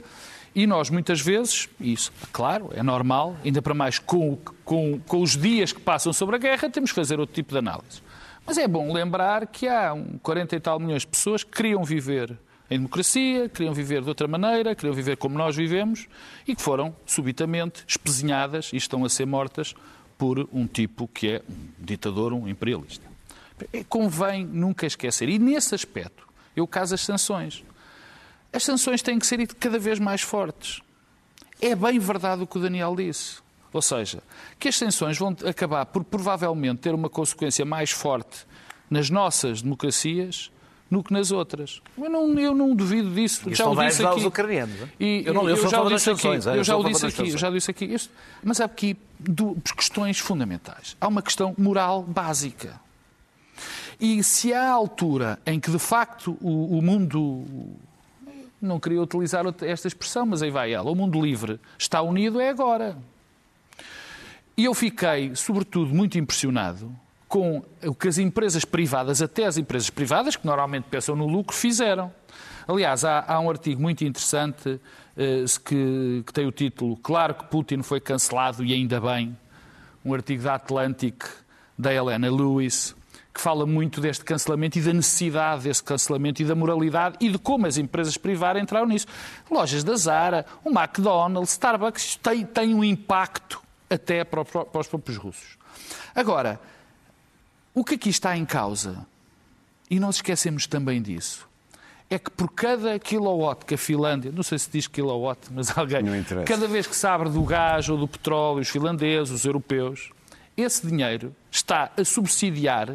e nós muitas vezes, isso, claro, é normal, ainda para mais com, com, com os dias que passam sobre a guerra, temos que fazer outro tipo de análise. Mas é bom lembrar que há um 40 e tal milhões de pessoas que queriam viver em democracia, queriam viver de outra maneira, queriam viver como nós vivemos e que foram subitamente espezinhadas e estão a ser mortas por um tipo que é um ditador, um imperialista. Convém nunca esquecer. E nesse aspecto, eu caso as sanções. As sanções têm que ser cada vez mais fortes. É bem verdade o que o Daniel disse. Ou seja, que as sanções vão acabar por provavelmente ter uma consequência mais forte nas nossas democracias do que nas outras. Eu não, eu não duvido disso. Isso já não o disse aqui. os ucranianos, hein? E, Eu não- eu a já o disse aqui. sanções, hein? Eu Eu já o disse aqui. Eu já disse aqui. Isto- mas há aqui questões fundamentais. Há uma questão moral básica. E se há altura em que, de facto, o, o mundo. Não queria utilizar esta expressão, mas aí vai ela. O mundo livre está unido, é agora. E eu fiquei, sobretudo, muito impressionado com o que as empresas privadas, até as empresas privadas, que normalmente pensam no lucro, fizeram. Aliás, há, há um artigo muito interessante eh, que, que tem o título Claro que Putin foi cancelado e ainda bem, um artigo da Atlantic, da Helena Lewis, que fala muito deste cancelamento e da necessidade desse cancelamento e da moralidade e de como as empresas privadas entraram nisso. Lojas da Zara, o McDonald's, Starbucks, tem um impacto até para, para os próprios russos. Agora, o que aqui está em causa, e não nos esquecemos também disso, é que por cada kilowatt que a Finlândia, não sei se diz kilowatt, mas alguém, cada vez que se abre do gás ou do petróleo, os finlandeses, os europeus, esse dinheiro está a subsidiar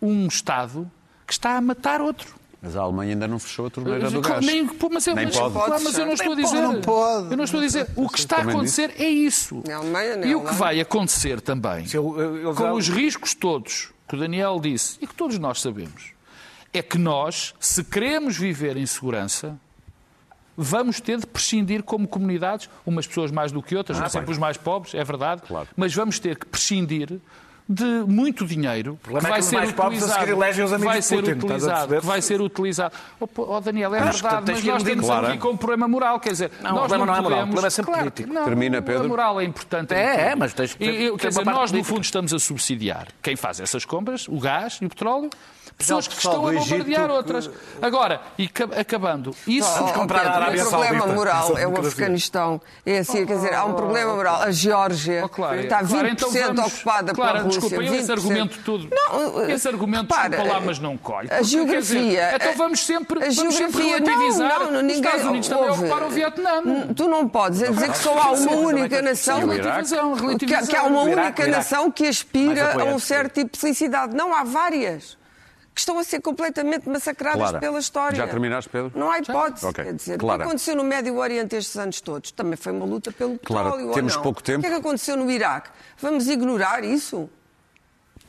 um Estado que está a matar outro. Mas a Alemanha ainda não fechou a torneira do gás. Nem, pô, mas, eu, Nem mas, pode. claro, mas eu não estou a dizer. Não pode. Eu não estou a dizer. O que está a acontecer é isso. Na Alemanha, na E o que vai acontecer também, eu- eu- com os riscos todos que o Daniel disse e que todos nós sabemos, é que nós, se queremos viver em segurança, vamos ter de prescindir como comunidades, umas pessoas mais do que outras, não sempre os mais pobres, é verdade, Claro. mas vamos ter que prescindir de muito dinheiro que problema é vai que os ser mais pobres a utilizado, seguir elegem os que amigos vai de ser Putin, utilizado, vai ser utilizado. Oh, oh, Daniel, é Mas, verdade, mas nós temos Claro. aqui com um problema moral, quer dizer, Não, o nós problema não é moral, o podemos- problema é sempre Claro, político. não, Termina, A Pedro. moral é importante. É, é, mas tens que ter- E- Quer dizer, nós, no fundo, estamos a subsidiar quem faz essas compras, o gás e o petróleo, pessoas que estão a bombardear outras. Agora, e ca- acabando, isso... Oh, comprar a Pedro, Arábia o problema moral é o. Afeganistão. É assim, quer dizer, há um problema moral. A Geórgia Oh, está 20% claro, então vamos- ocupada claro, pela Rússia. desculpa, eu esse 20%. argumento todo. Eh, esse argumento, desculpa lá, mas não colhe. A geografia. dizer, então vamos sempre, vamos geografia, relativizar. Não, não, Os ninguém, Estados Unidos também ocuparam o Vietnã. Tu não podes é dizer que só há uma única nação. Que, há uma única nação que aspira a um certo tipo de felicidade. Não, há várias que estão a ser completamente massacradas Clara, pela história. já terminaste, Pedro? Não há hipótese. Ok. Quer dizer, Clara. o que aconteceu no Médio Oriente estes anos todos também foi uma luta pelo Clara, petróleo. ou temos não? pouco tempo. O que é que aconteceu no Iraque? Vamos ignorar isso?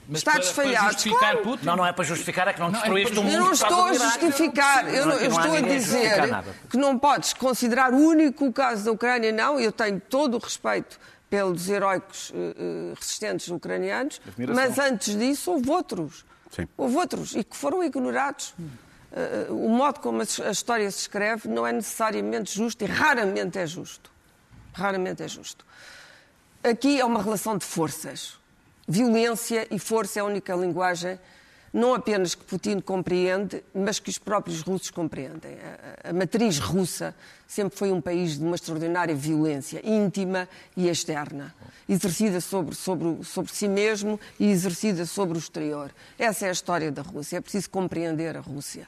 Mas Estados para- para falhados, justificar claro. Não, não é para justificar, é que não Não, é destruíste para o mundo. Eu não estou a justificar, eu, não- eu estou a dizer nada. que não podes considerar o único caso da Ucrânia, não. Eu tenho todo o respeito pelos heróicos eh, resistentes ucranianos, Admiração. mas antes disso houve outros. Sim. Houve outros e que foram ignorados. Eh, o modo como a história se escreve não é necessariamente justo e raramente é justo. Raramente é justo. Aqui é uma relação de forças. Violência e força é a única linguagem, não apenas que Putin compreende, mas que os próprios russos compreendem. A, a- matriz russa sempre foi um país de uma extraordinária violência íntima e externa, exercida sobre, sobre, sobre si mesmo e exercida sobre o exterior. Essa é a história da Rússia. É preciso compreender a Rússia.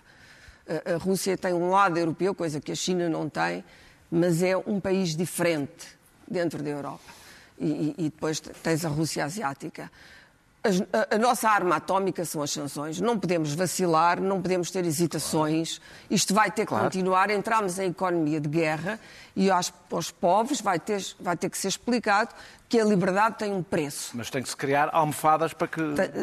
A- A Rússia tem um lado europeu, coisa que a China não tem, mas é um país diferente dentro da Europa. E, e- e depois tens a Rússia asiática. A, a nossa arma atómica são as sanções. Não podemos vacilar, não podemos ter hesitações. Isto vai ter que continuar. Entramos em economia de guerra e aos, aos povos vai ter, vai ter que ser explicado que a liberdade tem um preço. Mas tem que se criar almofadas para que.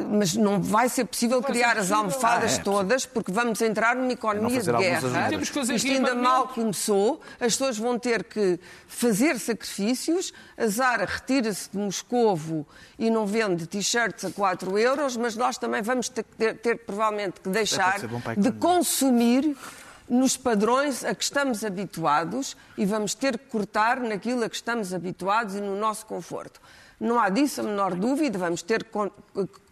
Mas não vai ser possível criar as almofadas Ah, é. todas, porque vamos entrar numa economia de guerra. Temos que fazer Isto ainda mal começou, as pessoas vão ter que fazer sacrifícios. A Zara retira-se de Moscovo e não vende t-shirts a 4 euros, mas nós também vamos ter, ter, ter provavelmente que deixar ser de consumir nos padrões a que estamos habituados e vamos ter que cortar naquilo a que estamos habituados e no nosso conforto. Não há disso a menor dúvida, vamos ter que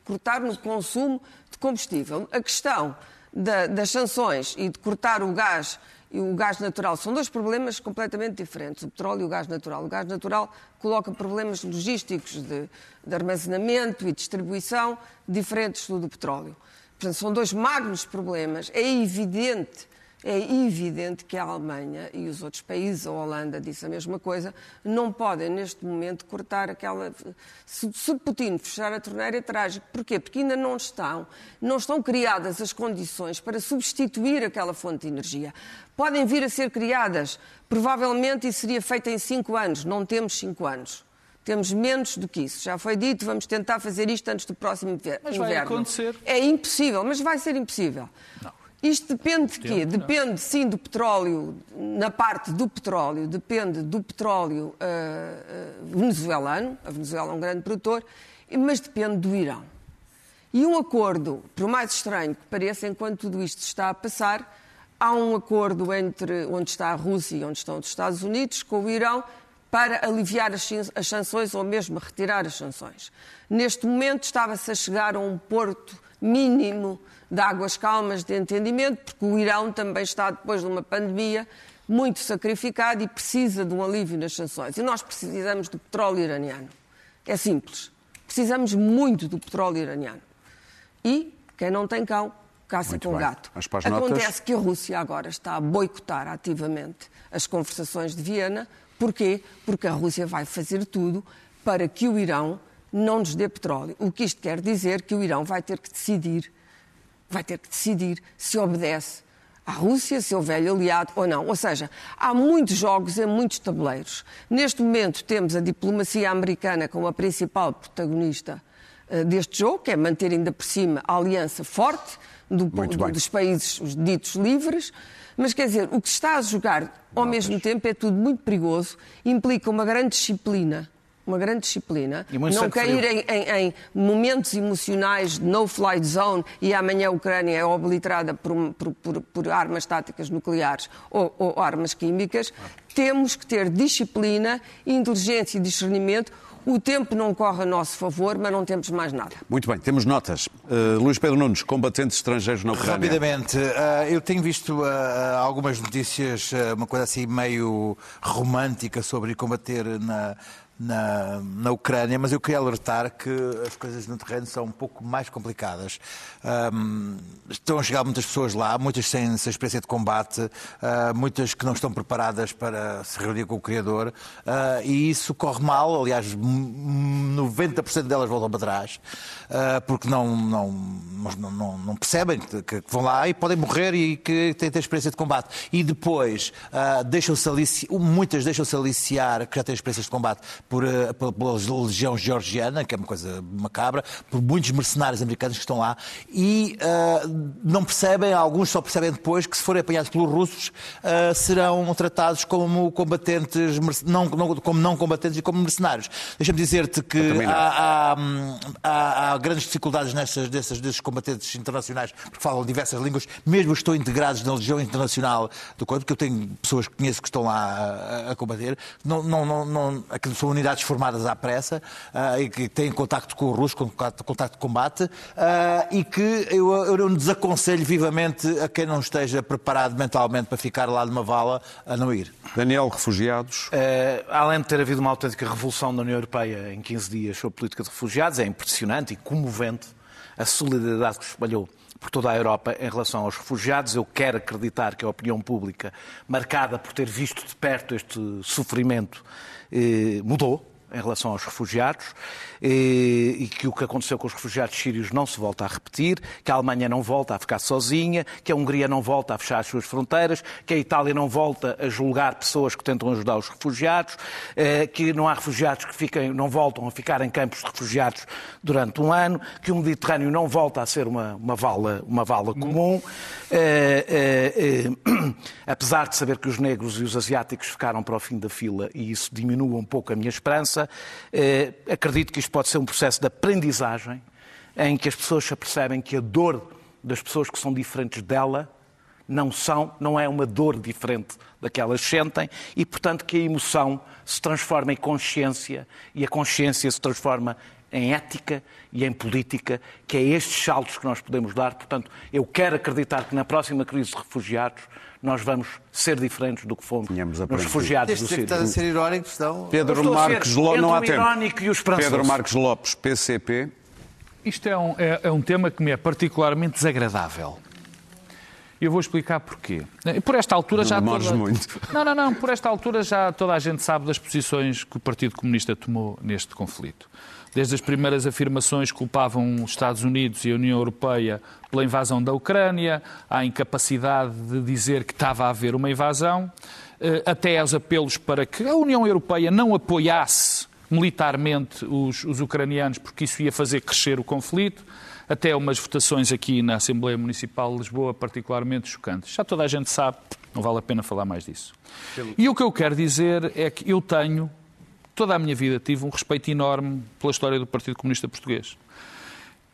cortar no consumo de combustível. A questão da- das sanções e de cortar o gás e o gás natural são dois problemas completamente diferentes, o petróleo e o gás natural. O gás natural coloca problemas logísticos de, de armazenamento e distribuição diferentes do do petróleo. Portanto, são dois magnos problemas. É evidente, é evidente que a Alemanha e os outros países, a Holanda disse a mesma coisa, não podem neste momento cortar aquela. Se, se Putin fechar a torneira é trágico. Porquê? Porque ainda não estão, não estão criadas as condições para substituir aquela fonte de energia. Podem vir a ser criadas, provavelmente isso seria feito em cinco anos. Não temos cinco anos. Temos menos do que isso. Já foi dito, vamos tentar fazer isto antes do próximo inver- Mas vai inverno. acontecer. É impossível, mas vai ser impossível. Isto depende de quê? Depende, sim, do petróleo, na parte do petróleo, depende do petróleo ah, ah, venezuelano, a Venezuela é um grande produtor, mas depende do Irão. E um acordo, por mais estranho que pareça, enquanto tudo isto está a passar, há um acordo entre onde está a Rússia e onde estão os Estados Unidos com o Irão para aliviar as sanções ou mesmo retirar as sanções. Neste momento estava-se a chegar a um porto mínimo de águas calmas de entendimento, porque o Irão também está, depois de uma pandemia, muito sacrificado e precisa de um alívio nas sanções. E nós precisamos do petróleo iraniano. É simples. Precisamos muito do petróleo iraniano. E quem não tem cão, caça Muito com bem. gato. Acontece notas- que a Rússia agora está a boicotar ativamente as conversações de Viena. Porquê? Porque a Rússia vai fazer tudo para que o Irão não nos dê petróleo. O que isto quer dizer que o Irão vai ter que decidir, vai ter que decidir se obedece à Rússia, seu velho aliado ou não. Ou seja, há muitos jogos em muitos tabuleiros. Neste momento temos a diplomacia americana como a principal protagonista eh, deste jogo, que é manter ainda por cima a aliança forte do- do- dos países os ditos livres. Mas quer dizer, o que se está a jogar ao mesmo tempo é tudo muito perigoso, implica uma grande disciplina. Uma grande disciplina. E Não cair em, em- em momentos emocionais de no-flight zone e amanhã a Ucrânia é obliterada por, por- por- por armas táticas nucleares ou, ou armas químicas. Temos que ter disciplina, inteligência e discernimento. O tempo não corre a nosso favor, mas não temos mais nada. Muito bem, temos notas. Uh, Luís Pedro Nunes, combatentes estrangeiros na Ucrânia. Rapidamente, eh, eu tenho visto eh, algumas notícias, uma coisa assim meio romântica sobre combater na, na, na Ucrânia, mas eu queria alertar que as coisas no terreno são um pouco mais complicadas. Ahm, estão a chegar muitas pessoas lá, muitas sem, sem experiência de combate, ah, muitas que não estão preparadas para se reunir com o Criador, ah, e isso corre mal, aliás, m- 90% delas voltam para trás, ah, porque não, não, não, não- percebem que, que vão lá e podem morrer e que têm, têm experiência de combate. E depois deixam-se muitas deixam-se aliciar, que já têm experiências de combate, por, ah, pela, pela legião georgiana, que é uma coisa macabra, por muitos mercenários americanos que estão lá, e ah, não percebem, alguns só percebem depois, que se forem apanhados pelos russos, ah, serão tratados como combatentes, não, não- como não combatentes e como mercenários. Deixa-me dizer-te que há, há, hum, há- há grandes dificuldades nestas, desses, desses combatentes internacionais, porque falam diversas línguas, mesmo que estão integrados na Legião Internacional do Corpo, porque eu tenho pessoas que conheço que estão lá a, a combater, não, não, não, não, são unidades formadas à pressa ah, e que têm contacto com o russo, contacto, contacto de combate, ah, e que eu, eu não desaconselho vivamente a quem não esteja preparado mentalmente para ficar lá numa vala a não ir. Daniel, refugiados. Eh, além de ter havido uma autêntica revolução da União Europeia em 15 dias sobre política de refugiados, é impressionante e comovente a solidariedade que se espalhou por toda a Europa em relação aos refugiados. Eu quero acreditar que a opinião pública, marcada por ter visto de perto este sofrimento, eh, mudou em relação aos refugiados eh, e que o que aconteceu com os refugiados sírios não se volta a repetir, que a Alemanha não volta a ficar sozinha, que a Hungria não volta a fechar as suas fronteiras, que a Itália não volta a julgar pessoas que tentam ajudar os refugiados, eh, que não há refugiados que fiquem, não voltam a ficar em campos de refugiados durante um ano, que o Mediterrâneo não volta a ser uma, uma vala, uma vala comum. Eh, apesar de saber que os negros e os asiáticos ficaram para o fim da fila e isso diminua um pouco a minha esperança, eh, acredito que isto pode ser um processo de aprendizagem em que as pessoas se apercebem que a dor das pessoas que são diferentes dela não são, não é uma dor diferente da que elas sentem e, portanto, que a emoção se transforma em consciência e a consciência se transforma em ética e em política, que é estes saltos que nós podemos dar. Portanto, eu quero acreditar que na próxima crise de refugiados nós vamos ser diferentes do que fomos Tínhamos nos refugiados do Sírio. estás a ser irónico, estão. Pedro estou a ser Marques Lopes, não há tempo. e. Pedro Marques Lopes, PCP. Isto é um, é- é um tema que me é particularmente desagradável. E eu vou explicar porquê. Por esta altura Não já toda... muito. Não, não, não. Por esta altura já toda a gente sabe das posições que o Partido Comunista tomou neste conflito. Desde as primeiras afirmações que culpavam os Estados Unidos e a União Europeia pela invasão da Ucrânia, à incapacidade de dizer que estava a haver uma invasão, eh, até aos apelos para que a União Europeia não apoiasse militarmente os, os ucranianos, porque isso ia fazer crescer o conflito, até umas votações aqui na Assembleia Municipal de Lisboa particularmente chocantes. Já toda a gente sabe, não vale a pena falar mais disso. E o que eu quero dizer é que eu tenho, toda a minha vida, tive um respeito enorme pela história do Partido Comunista Português.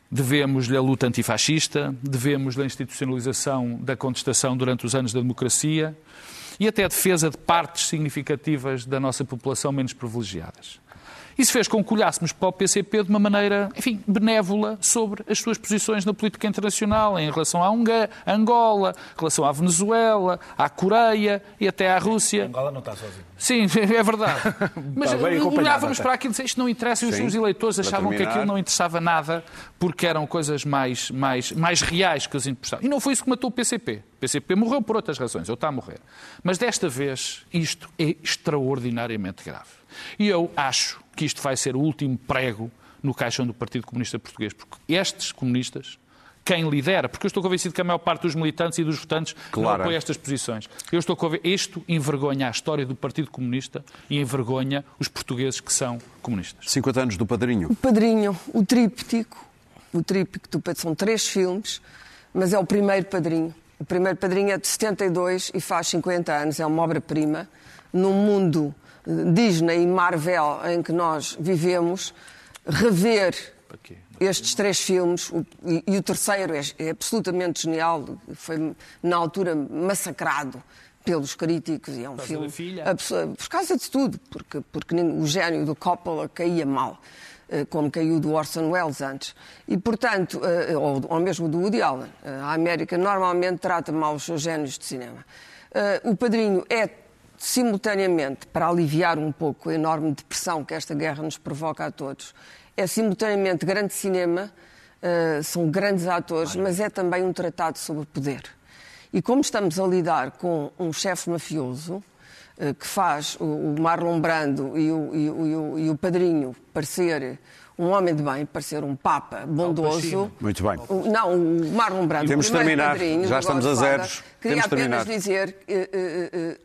Devemos-lhe a luta antifascista, devemos-lhe a institucionalização da contestação durante os anos da democracia e até a defesa de partes significativas da nossa população menos privilegiadas. Isso fez com que olhássemos para o PCP de uma maneira, enfim, benévola sobre as suas posições na política internacional em relação à Angola, em relação à Venezuela, à Coreia e até à Rússia. Angola não está sozinho. Sim, é verdade. Mas olhávamos até. para aquilo e dizíamos, isto não interessa, e os seus eleitores achavam que aquilo não interessava nada porque eram coisas mais, mais, mais reais que os interessavam. E não foi isso que matou o PCP. O PCP morreu por outras razões, ou está a morrer. Mas desta vez isto é extraordinariamente grave. E eu acho que isto vai ser o último prego no caixão do Partido Comunista Português, porque estes comunistas, quem lidera, porque eu estou convencido que a maior parte dos militantes e dos votantes não Claro. apoia estas posições. Eu estou convencido, isto envergonha a história do Partido Comunista e envergonha os portugueses que são comunistas. 50 anos do padrinho. O Padrinho, o tríptico, o tríptico do Padrinho, são três filmes, mas é o primeiro Padrinho. O primeiro Padrinho é de 72 e faz 50 anos, é uma obra-prima. Num mundo Disney e Marvel em que nós vivemos, rever estes três filmes, o- e, e o terceiro é, é absolutamente genial, foi na altura massacrado pelos críticos e é um causa filme por causa de tudo, porque, porque nem- o gênio do Coppola caía mal, eh, como caiu do Orson Welles antes. E, portanto, eh, ou, ou mesmo do Woody Allen. Eh, A América normalmente trata mal os seus génios de cinema. O Padrinho é, simultaneamente, para aliviar um pouco a enorme depressão que esta guerra nos provoca a todos, é simultaneamente grande cinema, eh, são grandes atores, mas é também um tratado sobre poder. E como estamos a lidar com um chefe mafioso, eh, que faz o o Marlon Brando e o, e o- e o- e o padrinho parecer um homem de bem, parecer um papa bondoso. Muito bem. Não, o Marlon Brando. Temos de terminar. padrinho Já estamos a zeros. Queria Temos apenas terminar. dizer eh, eh, eh,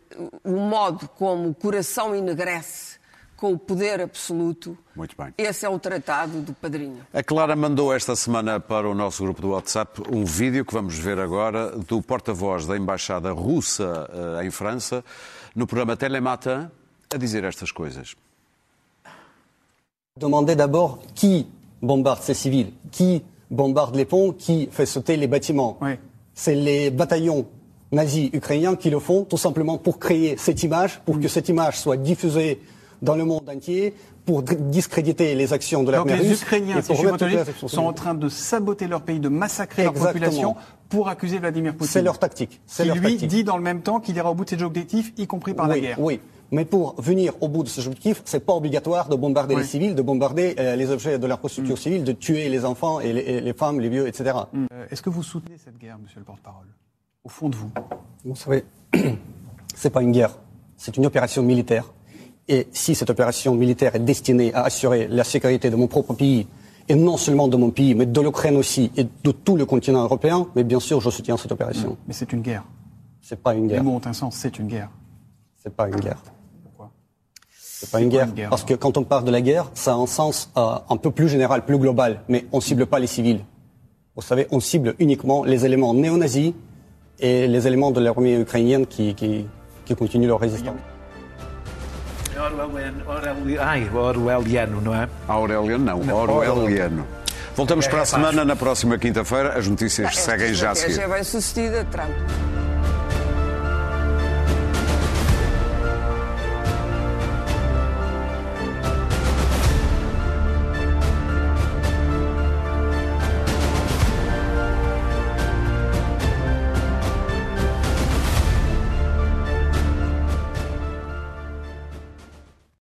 o modo como o coração enegrece com o poder absoluto. Muito bem. Esse é o tratado do padrinho. A Clara mandou esta semana para o nosso grupo do WhatsApp um vídeo que vamos ver agora do porta-voz da Embaixada Russa eh, em França, no programa Telematin, a dizer estas coisas. Demandez d'abord qui bombarde ces civils, qui bombarde les ponts, qui fait sauter les bâtiments. Oui. C'est les bataillons nazis ukrainiens qui le font tout simplement pour créer cette image, pour que cette image soit diffusée dans le monde entier, pour discréditer les actions de l'armée les russe. Ukrainiens, si je les actions sont en train de saboter leur pays, de massacrer leur population pour accuser Vladimir Poutine. C'est leur tactique. C'est Qui leur lui tactique. dit dans le même temps qu'il ira au bout de ses objectifs, y compris par la guerre. Oui, mais pour venir au bout de ces objectifs, c'est pas obligatoire de bombarder Oui. les civils, de bombarder euh, les objets de l'infrastructure civile, de tuer les enfants et les, et les femmes, les vieux, etc. Euh, Est-ce que vous soutenez cette guerre, monsieur le porte-parole? Au fond de vous Vous savez, c'est pas une guerre, c'est une opération militaire. Et si cette opération militaire est destinée à assurer la sécurité de mon propre pays, et non seulement de mon pays, mais de l'Ukraine aussi, et de tout le continent européen, mais bien sûr, je soutiens cette opération. Mais c'est une guerre. C'est pas une Les guerre. mots ont un sens, c'est une guerre. C'est pas une guerre. C'est pas une guerre. une guerre, Parce que quand on parle de la guerre, ça a un sens euh, un peu plus général, plus global, mais on cible pas les civils. Vous savez, on cible uniquement les éléments néo-nazis et les éléments de l'armée ukrainienne qui, qui, qui continuent leur résistance. Orwelliano, não é? Aureliano não, Orwelliano. Voltamos para a semana, na próxima quinta-feira. As notícias seguem já a seguir. é bem sucedida, Trump.